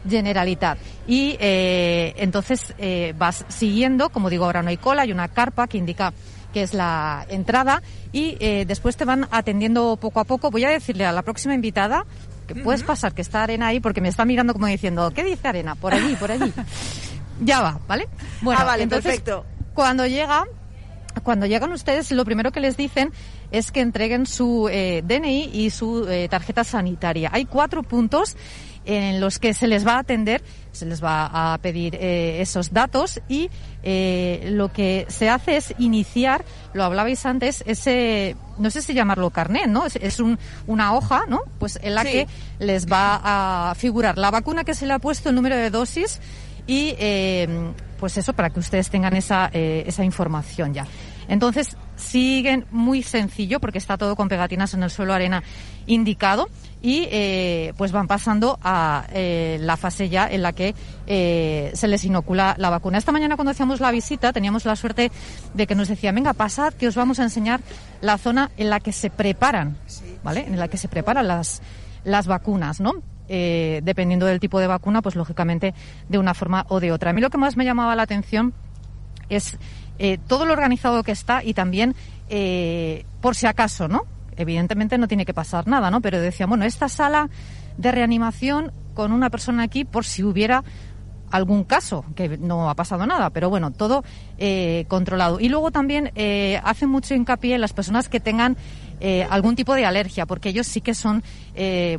Generalitat. Y entonces vas siguiendo, como digo, ahora no hay cola, hay una carpa que indica que es la entrada y después te van atendiendo poco a poco. Voy a decirle a la próxima invitada que puedes pasar, que está Arena ahí, porque me está mirando como diciendo, ¿qué dice Arena? Por allí, por allí. ya va, ¿vale? Bueno, Ah, vale, entonces, perfecto. Cuando llega, cuando llegan ustedes, lo primero que les dicen es que entreguen su eh, DNI y su eh, tarjeta sanitaria. Hay cuatro puntos en los que se les va a atender, se les va a pedir eh, esos datos y eh, lo que se hace es iniciar, lo hablabais antes, ese, no sé si llamarlo carnet, ¿no? Es, es un, una hoja, ¿no? Pues en la Sí. que les va a figurar la vacuna que se le ha puesto, el número de dosis y eh, pues eso para que ustedes tengan esa, esa información ya. Entonces, siguen muy sencillo porque está todo con pegatinas en el suelo arena indicado y eh, pues van pasando a eh, la fase ya en la que eh, se les inocula la vacuna. Esta mañana cuando hacíamos la visita teníamos la suerte de que nos decía, venga, pasad que os vamos a enseñar la zona en la que se preparan, ¿vale? En la que se preparan las, las vacunas, ¿no? Dependiendo del tipo de vacuna, pues lógicamente de una forma o de otra. A mí lo que más me llamaba la atención es eh, todo lo organizado que está y también, eh, por si acaso, ¿no? Evidentemente no tiene que pasar nada, ¿no? Pero decía, bueno, esta sala de reanimación con una persona aquí por si hubiera algún caso, que no ha pasado nada, pero bueno, todo eh, controlado. Y luego también eh, hace mucho hincapié en las personas que tengan algún tipo de alergia, porque ellos sí que son,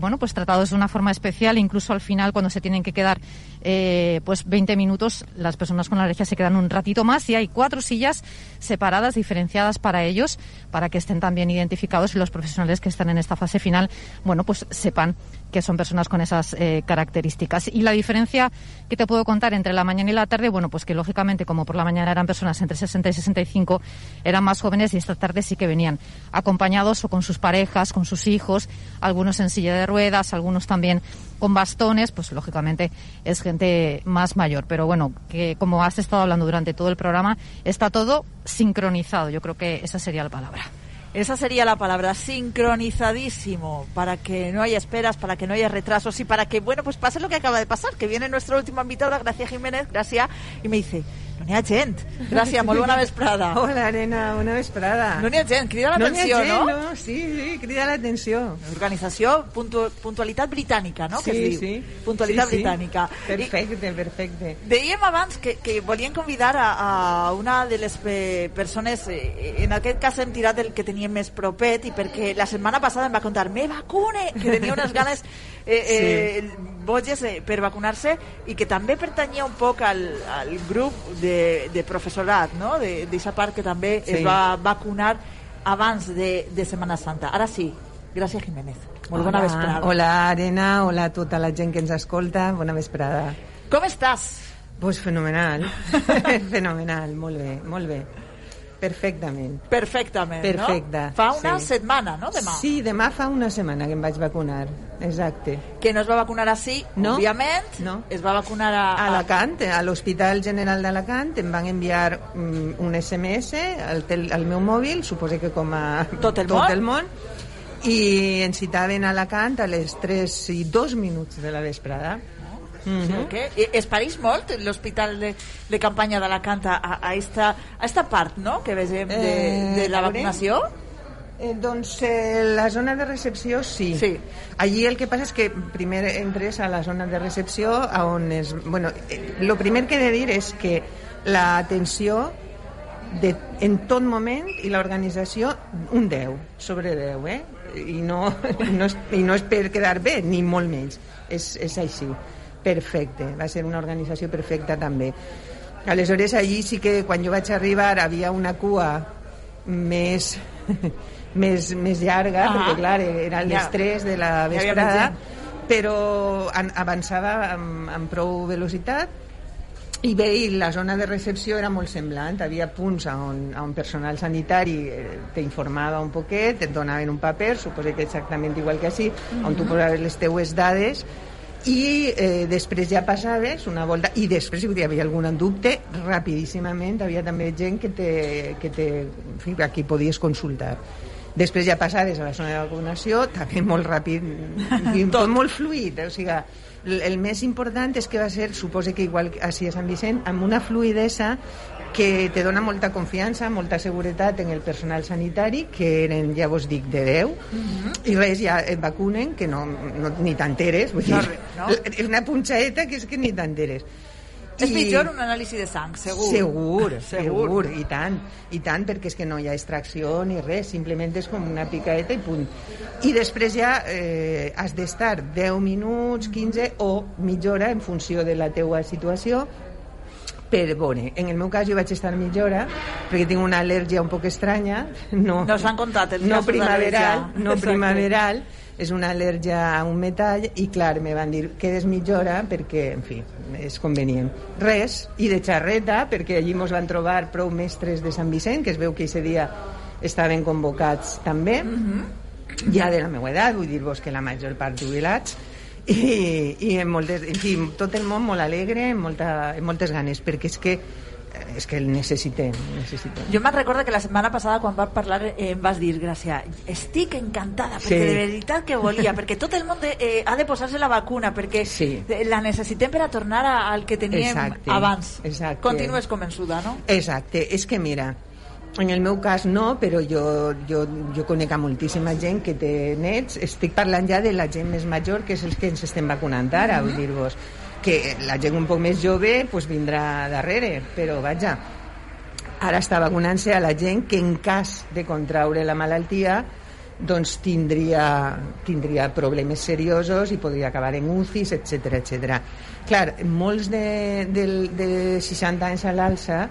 bueno, pues tratados de una forma especial, incluso al final cuando se tienen que quedar, eh, pues 20 minutos, las personas con alergia se quedan un ratito más y hay cuatro sillas separadas, diferenciadas para ellos, para que estén también identificados y los profesionales que están en esta fase final, bueno, pues sepan que son personas con esas eh, características. Y la diferencia que te puedo contar entre la mañana y la tarde, bueno, pues que lógicamente como por la mañana eran personas entre 60 y 65, eran más jóvenes y esta tarde sí que venían acompañados o con sus parejas, con sus hijos, algunos en silla de ruedas, algunos también con bastones, pues lógicamente es gente más mayor. Pero bueno, que como has estado hablando durante todo el programa, está todo sincronizado. Yo creo que esa sería la palabra. Esa sería la palabra, sincronizadísimo, para que no haya esperas, para que no haya retrasos y para que, bueno, pues pase lo que acaba de pasar, que viene nuestra última invitada, Gracia Jiménez, Gracia, y me dice, n'hi ha gent. Gràcies, molt bona vesprada. Hola, Arena, bona vesprada. No n'hi ha gent, crida No l'atenció, gent, no? no? Sí, sí, crida l'atenció. Organització puntu puntualitat britànica, no? que es Sí, diu. sí. Puntualitat Sí, sí. britànica. Perfecte, perfecte. Dèiem abans que, que volien convidar a, a una de les eh, persones, eh, en aquest cas hem tirat el que teníem més propet i perquè la setmana passada em va contar me vacune, que tenia unes ganes eh, eh, boges eh, per vacunar-se i que també pertanyia un poc al, al grup de, de professorat, no? d'aquesta part que també Sí. es va vacunar abans de, de Setmana Santa. Ara sí, gràcies Jiménez. Molt bona Hola, vesprada. Hola, Arena, hola a tota la gent que ens escolta, bona vesprada. Com estàs? Pues fenomenal, fenomenal, molt bé, molt bé. Perfectament. Perfectament, Perfecte, no? Fa una sí. setmana, no? Demà. Sí, demà fa una setmana que em vaig vacunar, exacte. Que no es va vacunar així, No. òbviament. No. Es va vacunar a... A Alacant, a l'Hospital General d'Alacant, em van enviar mm, un SMS al, tel, al meu mòbil, suposo que com a Tot el tot món? el món, i ens citaven a Alacant a les 3 i 2 minuts de la vesprada. Sí, Mhm. o què? I Es pareix molt l'hospital de, de campanya d'Alacant a, a, esta, a esta part, no?, que vegem de, Eh, de la vacunació. Eh, doncs eh, la zona de recepció sí. Sí. Allí el que passa és que primer entres a la zona de recepció a on és... Bueno, eh, lo primer que he de dir és que l'atenció de, en tot moment i l'organització un 10 sobre 10 eh? I, no, i, no és, i no és per quedar bé ni molt menys és, és així perfecte, va ser una organització perfecta també aleshores allí sí que quan jo vaig arribar havia una cua més més, més llarga Ah. perquè clar, eren les Ja. 3 de la vesprada gent. però an- avançava amb, amb prou velocitat i bé, i la zona de recepció era molt semblant, havia punts on, on personal sanitari eh, t'informava un poquet, et donaven un paper, suposo que exactament igual que així, on tu Mhm. posaves les teues dades i eh, després ja passaves una volta i després si hi havia algun dubte rapidíssimament havia també gent que te, que te, en fi, aquí podies consultar. Després ja passaves a la zona de vacunació també molt ràpid i tot. molt fluid o sigui, el, més important és que va ser, suposo que igual així a Sant Vicent, amb una fluidesa que te dona molta confiança, molta seguretat en el personal sanitari, que eren, ja vos dic, de 10, i res, ja et vacunen, que no, no ni t'enteres, vull dir, No, res, no? és una punxaeta que és que ni t'enteres. És I- pitjor un anàlisi de sang, segur. Segur, Segur. segur, i tant, i tant, perquè és que no hi ha extracció ni res, simplement és com una picaeta i punt. I després ja eh, has d'estar 10 minuts, 15 o mitja hora en funció de la teua situació per veure. En el meu cas jo vaig estar mitja hora perquè tinc una al·lèrgia un poc estranya, no, Nos han contat els no primaveral, no Exacte. primaveral, és una al·lèrgia a un metall i clar, me van dir quedes hora perquè, en fi, és convenient. Res, i de xarreta, perquè allí mos van trobar prou mestres de Sant Vicent, que es veu que ese dia estaven convocats també, ja de la meva edat, vull dir-vos que la major part jubilats, i, i en, moltes, en fi, tot el món molt alegre, amb, molta, amb moltes ganes, perquè és que és que el necessitem, necessitem. Jo me'n recordo que la setmana passada quan vam parlar eh, em vas dir, Gràcia, estic encantada perquè Sí. de veritat que volia, perquè tot el món de, eh, ha de posar-se la vacuna perquè Sí. la necessitem per a tornar a- al que teníem Exacte, abans. exacte. Continues convençuda, no? Exacte, és que mira, en el meu cas no, però jo, jo, jo conec a moltíssima gent que té nets, estic parlant ja de la gent més major, que és els que ens estem vacunant ara, vull dir-vos, que la gent un poc més jove pues, vindrà darrere, però vaja, ara està vacunant-se a la gent que en cas de contraure la malaltia doncs tindria, tindria problemes seriosos i podria acabar en UCIs, etc etc. Clar, molts de, de, de 60 anys a l'alça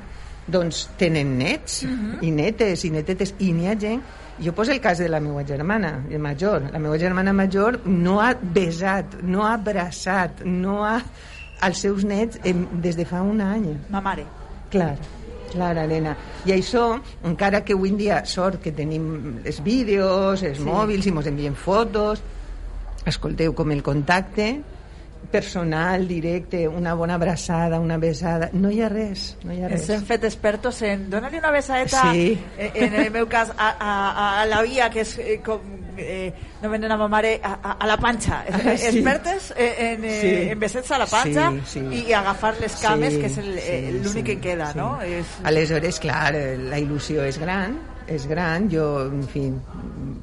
doncs tenen nets i netes i netetes i n'hi ha gent jo poso el cas de la meva germana major, la meva germana major no ha besat, no ha abraçat no ha als seus nets em, des de fa un any Ma mare. Clar, clar, nena. I això, encara que avui en dia sort que tenim els vídeos, els Sí. mòbils i ens envien fotos, escolteu, com el contacte personal, directe, una bona abraçada, una besada, no hi ha res, no hi ha res. Ens hem fet expertos en donar-li una besadeta, Sí. eh, en el meu cas, a, a, a la via, que és eh, com... Eh, no venen a ma mare a, a, a la panxa. Ah, sí. Expertes eh, en, eh, Sí. en besets a la panxa Sí, sí. i agafar les cames, Sí, que és l'únic sí, que queda, sí. no? És... Aleshores, clar, la il·lusió és gran, és gran. Jo, en fi,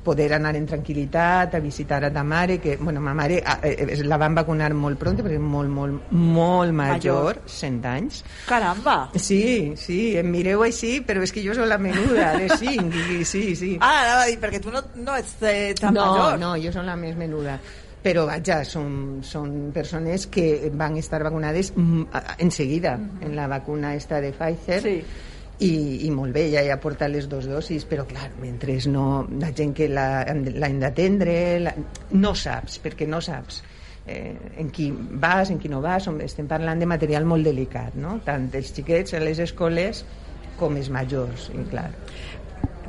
poder anar en tranquil·litat a visitar a ta mare, que, bueno, ma mare eh, eh, la van vacunar molt pront, perquè és molt, molt, molt major, Major. 100 anys. Caramba! Sí, sí, em mireu així, però és que jo soc la menuda, de 5, i sí, sí. Ah, anava a dir, perquè tu no, no ets eh, tan no, major. no, jo soc la més menuda. Però vaja, són, són persones que van estar vacunades mm, a- en seguida, en la vacuna esta de Pfizer. Sí. I, i molt bé, ja hi ha portat les dues dosis, però clar, mentre no, la gent que l'han d'atendre, la, no saps, perquè no saps eh, en qui vas, en qui no vas, estem parlant de material molt delicat, no? tant els xiquets a les escoles com els majors, i clar.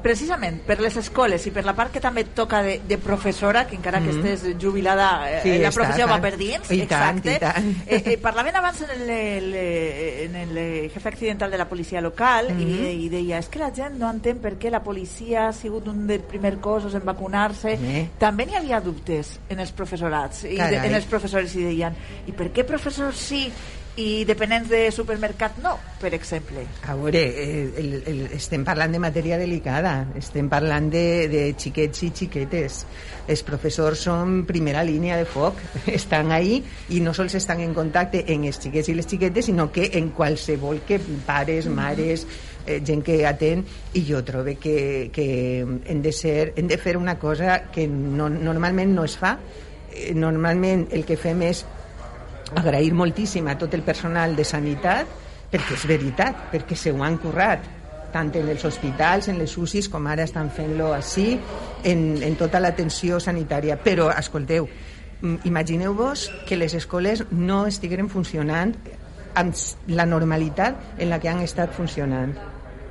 Precisament, per les escoles i per la part que també et toca de, de professora, que encara que Mhm. estés jubilada, eh, Sí, la està, professió va està. per dins, I tant, exacte. i tant. Eh, eh, parlaven abans en el, el, en el eh, jefe accidental de la policia local Mhm. i, i deia, és que la gent no entén per què la policia ha sigut un dels primers cossos en vacunar-se. Eh. També n'hi havia dubtes en els professorats, i de, en els professors, i deien, i per què professors sí i dependents de supermercat no, per exemple? A veure, eh, el, el, estem parlant de matèria delicada, estem parlant de, de xiquets i xiquetes. Els professors són primera línia de foc, estan ahí i no sols estan en contacte amb els xiquets i les xiquetes, sinó que en qualsevol que pares, mares, eh, gent que atén, i jo trobo que, que hem, de ser, hem de fer una cosa que no, normalment no es fa. Eh, Normalment el que fem és agrair moltíssim a tot el personal de sanitat perquè és veritat, perquè se ho han currat tant en els hospitals, en les UCIs, com ara estan fent-lo així, en, en tota l'atenció sanitària. Però, escolteu, mm, imagineu-vos que les escoles no estigueren funcionant amb la normalitat en la que han estat funcionant.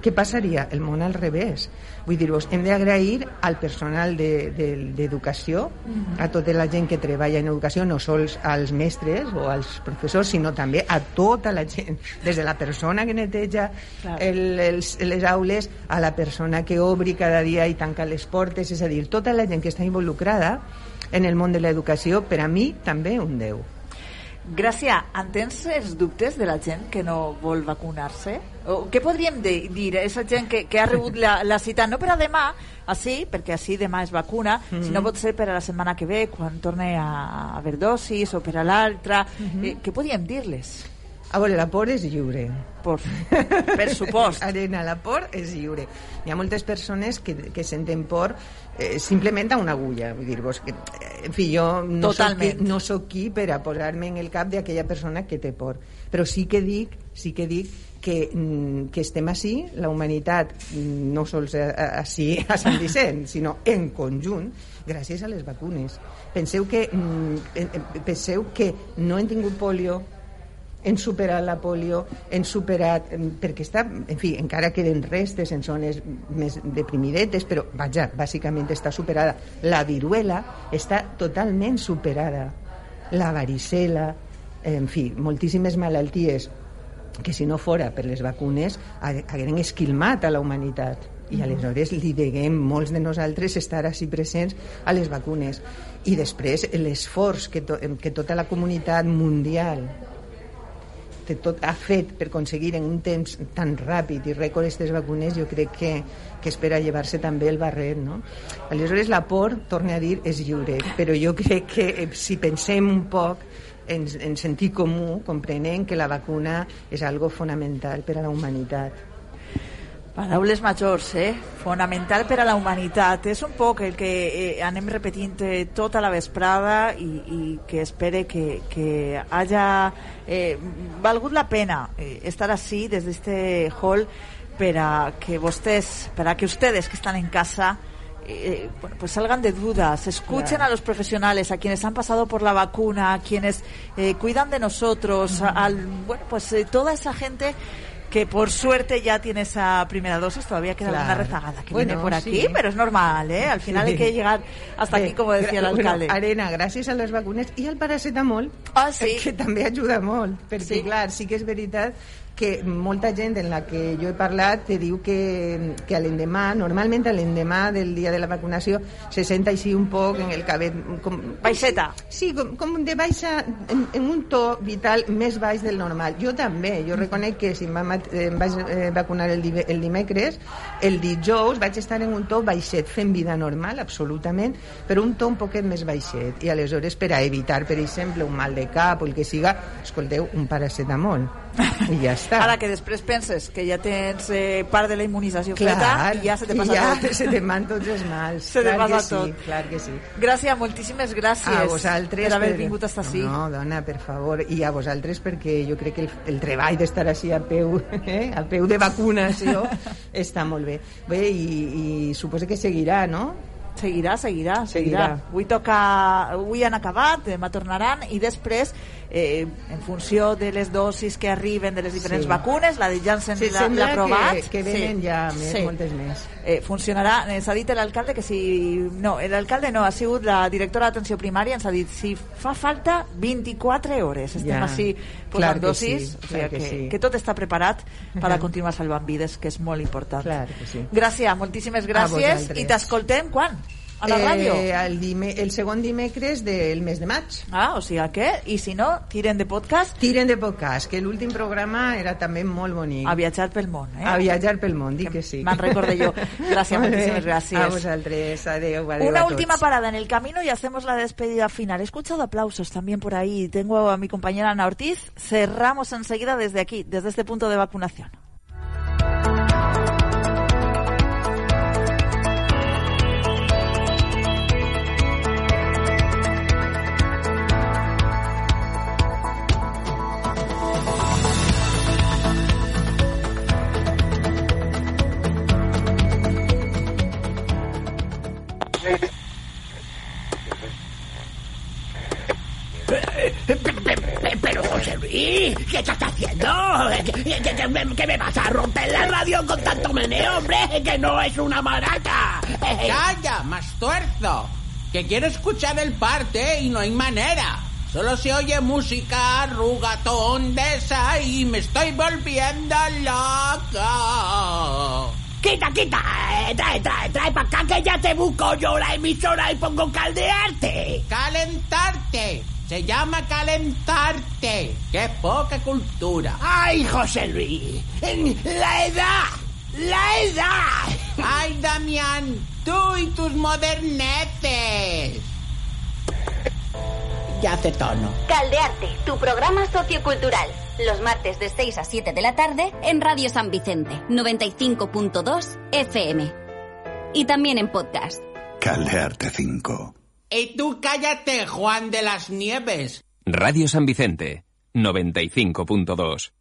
Què passaria? El món al revés. Vull dir-vos, hem d'agrair al personal de- de- d'educació, Mhm. a tota la gent que treballa en educació, no sols als mestres o als professors, sinó també a tota la gent, des de la persona que neteja el, els, les aules a la persona que obri cada dia i tanca les portes, és a dir, tota la gent que està involucrada en el món de l'educació, per a mi també un Déu. Gràcia, entens els dubtes de la gent que no vol vacunar-se? O què podríem de, dir a aquesta gent que, que ha rebut la, la cita, no per a demà, així, perquè així demà es vacuna, Mhm. sinó pot ser per a la setmana que ve, quan torne a, a haver dosis, o per a l'altra. Mhm. eh, què podríem dir-les? A veure, la por és lliure. Por, per supost. Arena, la por és lliure. Hi ha moltes persones que, que senten por eh, simplement a una agulla. Vull dir-vos que, eh, en fi, jo no soc, Totalment. qui, no soc qui per a posar-me en el cap d'aquella persona que té por. Però sí que dic, sí que dic que, mm, que estem així, la humanitat, mm, no sols a- a- així a Sant Vicent, sinó en conjunt, gràcies a les vacunes. Penseu que, mm, eh, eh, penseu que no hem tingut polio, hem superat la polio, hem superat... perquè està, en fi, encara queden restes en zones més deprimidetes, però, vaja, bàsicament està superada. La viruela està totalment superada. La varicela, en fi, moltíssimes malalties que si no fora per les vacunes hagueren esquilmat a la humanitat i aleshores li deguem molts de nosaltres estar així presents a les vacunes i després l'esforç que, to, que tota la comunitat mundial de tot ha fet per aconseguir en un temps tan ràpid i rècord aquestes vacunes, jo crec que, que és per a llevar-se també el barret. No? Aleshores, la por, torne a dir, és lliure, però jo crec que eh, si pensem un poc en, en sentit comú, comprenem que la vacuna és algo fonamental per a la humanitat. Paraules majors, eh? Fonamental per a la humanitat. És un poc el que eh, anem repetint eh, tota la vesprada i, i que espere que, que haya eh, valgut la pena eh, estar així des d'este hall per a que vostès, per a que ustedes que estan en casa eh, bueno, pues salgan de dudas, escuchen Claro. a los profesionales, a quienes han pasado por la vacuna, a quienes eh, cuidan de nosotros, al, bueno, pues eh, toda esa gente que por suerte ya tiene esa primera dosis, todavía queda Claro. una rezagada que Bueno, viene por aquí, sí. pero es normal, ¿eh? Al final Sí. hay que llegar hasta aquí, como decía el Gra- bueno, alcalde. Arena, gràcies a les vacunes i al paracetamol, ah, sí. que també ajuda molt, perquè, Sí. clar, sí que és veritat que molta gent en la que jo he parlat te diu que, que a l'endemà, normalment a l'endemà del dia de la vacunació, se sent així un poc en el cabet... Com, Baixeta. Sí, com, com de baixa, en, en un to vital més baix del normal. Jo també, jo reconec que si em, va, em vaig eh, vacunar el, el dimecres, el dijous vaig estar en un to baixet, fent vida normal, absolutament, però un to un poquet més baixet. I aleshores, per a evitar, per exemple, un mal de cap o el que siga, escolteu, un paracetamol. I ja està. Ara que després penses que ja tens eh, part de la immunització Clar, feta i ja se te passa ja tot. se te van tots els mals. Se te clar passa que sí, tot. Clar que sí. Gràcies, moltíssimes gràcies a vosaltres per haver per- vingut hasta així. No, dona, per favor, i a vosaltres perquè jo crec que el, el treball d'estar així a peu, eh, a peu de vacunació està molt bé. Bé, i, i suposo que seguirà, no? Seguirà, seguirà, seguirà. Seguirà. Avui toca, avui han acabat, demà tornaran i després, eh, en funció de les dosis que arriben de les diferents Sí. vacunes, la de Janssen Sí, l'ha aprovat. que- que venen ja més, moltes més. Eh, funcionarà, eh, s'ha dit l'alcalde que si... No, l'alcalde no, ha sigut la directora d'atenció primària, ens ha dit si fa falta 24 hores. Estem Ja. així posant dosis, sí, o sigui que que, sí. que tot està preparat per a continuar salvant vides, que és molt important. Clar que sí. Gràcies, moltíssimes gràcies i t'escoltem quan? A la ràdio? Eh, el, dime, el segon dimecres del mes de maig. Ah, o sigui que, i si no, tiren de podcast? Tiren de podcast, que l'últim programa era també molt bonic. A viatjar pel món, eh? A viatjar pel món, dic que sí. me'n recordé jo. Gràcies, moltíssimes gràcies. A vosaltres, adeu, adeu Una a tots. última parada en el camino y hacemos la despedida final. He escuchado aplausos también por ahí. Tengo a mi compañera Ana Ortiz. Cerramos enseguida desde aquí, desde este punto de vacunación. ¿Qué estás haciendo? ¿Que, que- que me, que me vas a romper la radio con tanto meneo, hombre? Que no es una maraca. ¡Calla, más tuerzo! Que quiero escuchar el parte y no hay manera. Solo se oye música rugatón de esa y me estoy volviendo loco. Quita, quita, eh, trae, trae, trae para acá que ya te busco yo la emisora y pongo caldearte. Calentarte. Se llama calentarte. ¡Qué poca cultura! ¡Ay, José Luis! ¡La edad! ¡La edad! ¡Ay, Damián! ¡Tú y tus modernetes! Ya hace tono. Caldearte, tu programa sociocultural. Los martes de 6 a 7 de la tarde en Radio San Vicente, 95.2 FM. Y también en podcast. Caldearte 5. Y tú cállate, Juan de las Nieves. Radio San Vicente, 95.2.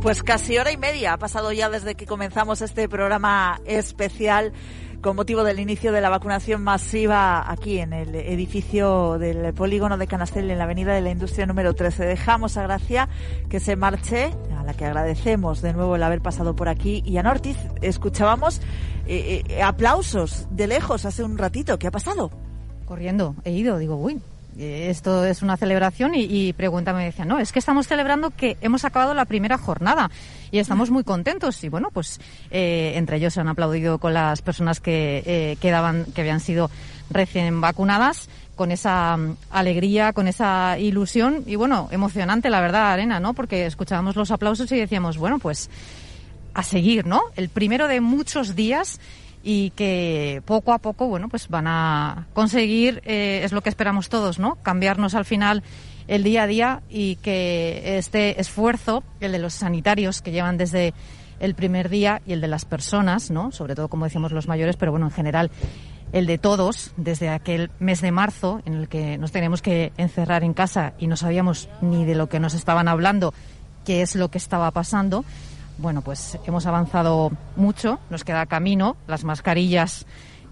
Pues casi hora y media ha pasado ya desde que comenzamos este programa especial con motivo del inicio de la vacunación masiva aquí en el edificio del polígono de Canastel en la avenida de la Industria número 13. Dejamos a Gracia que se marche, a la que agradecemos de nuevo el haber pasado por aquí. Y a Nortiz escuchábamos eh, eh, aplausos de lejos hace un ratito. ¿Qué ha pasado? Corriendo, he ido, digo, uy, esto es una celebración y, y pregunta me decía, no, es que estamos celebrando que hemos acabado la primera jornada y estamos muy contentos y bueno, pues eh, entre ellos se han aplaudido con las personas que eh, quedaban, que habían sido recién vacunadas con esa mm, alegría, con esa ilusión y bueno, emocionante la verdad, Arena, ¿no? Porque escuchábamos los aplausos y decíamos, bueno, pues a seguir, ¿no? El primero de muchos días y que poco a poco, bueno, pues van a conseguir, eh, es lo que esperamos todos, ¿no? Cambiarnos al final el día a día y que este esfuerzo, el de los sanitarios que llevan desde el primer día y el de las personas, ¿no? Sobre todo, como decíamos, los mayores, pero bueno, en general, el de todos, desde aquel mes de marzo en el que nos teníamos que encerrar en casa y no sabíamos ni de lo que nos estaban hablando, qué es lo que estaba pasando bueno, pues hemos avanzado mucho, nos queda camino, las mascarillas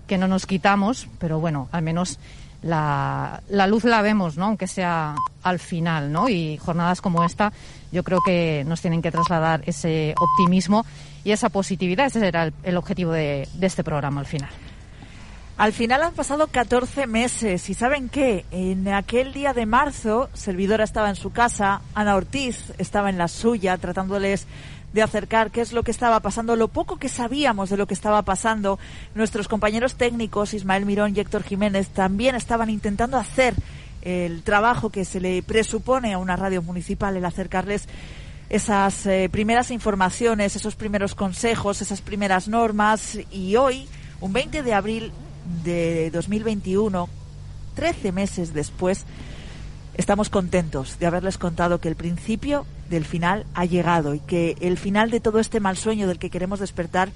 que no nos quitamos, pero bueno, al menos la, luz la vemos, ¿no? Aunque sea al final, ¿no? Y jornadas como esta, yo creo que nos tienen que trasladar ese optimismo y esa positividad. Ese el, el objetivo de, de este programa al final. Al final han pasado 14 meses y ¿saben qué? En aquel día de marzo, Servidora estaba en su casa, Ana Ortiz estaba en la suya, tratándoles de acercar qué es lo que estaba pasando, lo poco que sabíamos de lo que estaba pasando. Nuestros compañeros técnicos, Ismael Mirón y Héctor Jiménez, también estaban intentando hacer el trabajo que se le presupone a una radio municipal, el acercarles esas eh, primeras informaciones, esos primeros consejos, esas primeras normas. Y hoy, un 20 de abril de 2021, 13 meses después, estamos contentos de haberles contado que el principio del final ha llegado y que el final de todo este mal sueño del que queremos despertar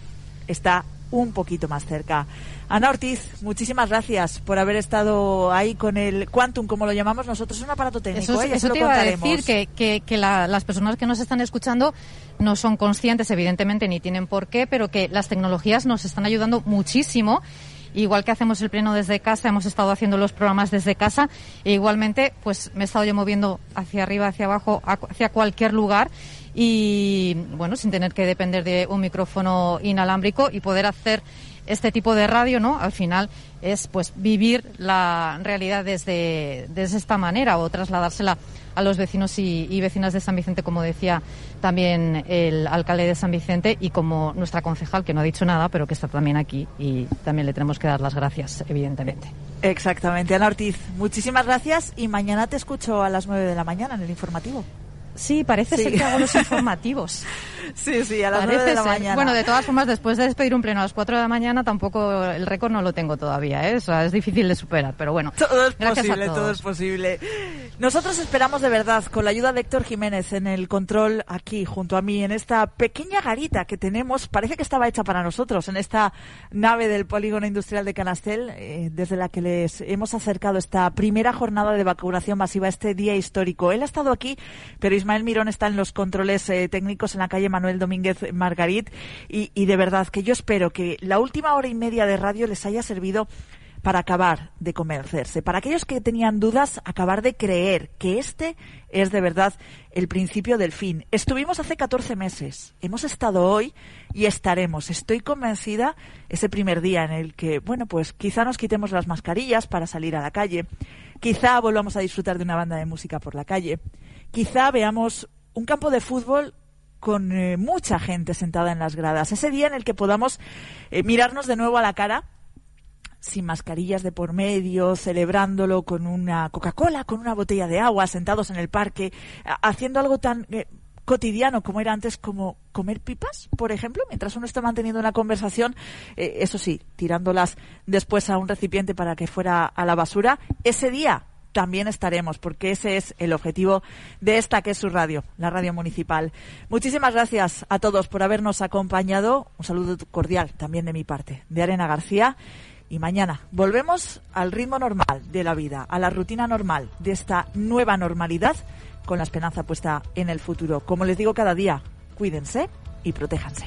está un poquito más cerca. Ana Ortiz, muchísimas gracias por haber estado ahí con el Quantum, como lo llamamos nosotros, es un aparato técnico. Eso, ¿eh? eso lo te iba a decir, que, que, que la- las personas que nos están escuchando no son conscientes, evidentemente, ni tienen por qué, pero que las tecnologías nos están ayudando muchísimo. Igual que hacemos el pleno desde casa, hemos estado haciendo los programas desde casa, e igualmente, pues me he estado yo moviendo hacia arriba, hacia abajo, hacia cualquier lugar. Y, bueno, sin tener que depender de un micrófono inalámbrico y poder hacer este tipo de radio, ¿no? Al final es pues vivir la realidad desde, desde esta manera o trasladársela a los vecinos y, y vecinas de San Vicente, como decía también el alcalde de San Vicente y como nuestra concejal, que no ha dicho nada, pero que está también aquí y también le tenemos que dar las gracias, evidentemente. Exactamente, Ana Ortiz, muchísimas gracias y mañana te escucho a las 9 de la mañana en el informativo. Sí, parece Sí. ser que hago los informativos. Sí, sí, a las Parece 9 de la ser. mañana. Bueno, de todas formas, después de despedir un pleno a las 4 de la mañana, tampoco el récord no lo tengo todavía, ¿eh? O sea, es difícil de superar, pero bueno. Todo es posible, todo es posible. Nosotros esperamos de verdad, con la ayuda de Héctor Jiménez en el control aquí, junto a mí, en esta pequeña garita que tenemos, parece que estaba hecha para nosotros, en esta nave del Polígono Industrial de Canastel, eh, desde la que les hemos acercado esta primera jornada de vacunación masiva, este día histórico. Él ha estado aquí, pero Ismael Mirón está en los controles eh, técnicos en la calle Manuel Domínguez Margarit, y, y de verdad que yo espero que la última hora y media de radio les haya servido para acabar de convencerse, para aquellos que tenían dudas, acabar de creer que este es de verdad el principio del fin. Estuvimos hace 14 meses, hemos estado hoy y estaremos. Estoy convencida ese primer día en el que, bueno, pues quizá nos quitemos las mascarillas para salir a la calle, quizá volvamos a disfrutar de una banda de música por la calle, quizá veamos un campo de fútbol con eh, mucha gente sentada en las gradas, ese día en el que podamos eh, mirarnos de nuevo a la cara sin mascarillas de por medio, celebrándolo con una Coca-Cola, con una botella de agua, sentados en el parque, haciendo algo tan eh, cotidiano como era antes, como comer pipas, por ejemplo, mientras uno está manteniendo una conversación, eso sí, tirándolas después a un recipiente para que fuera a la basura. Ese día también estaremos, porque ese es el objetivo de esta que es su radio, la radio municipal. Muchísimas gracias a todos por habernos acompañado. Un saludo cordial también de mi parte, de Arena García. Y mañana volvemos al ritmo normal de la vida, a la rutina normal de esta nueva normalidad, con la esperanza puesta en el futuro. Como les digo cada día, cuídense y protéjanse.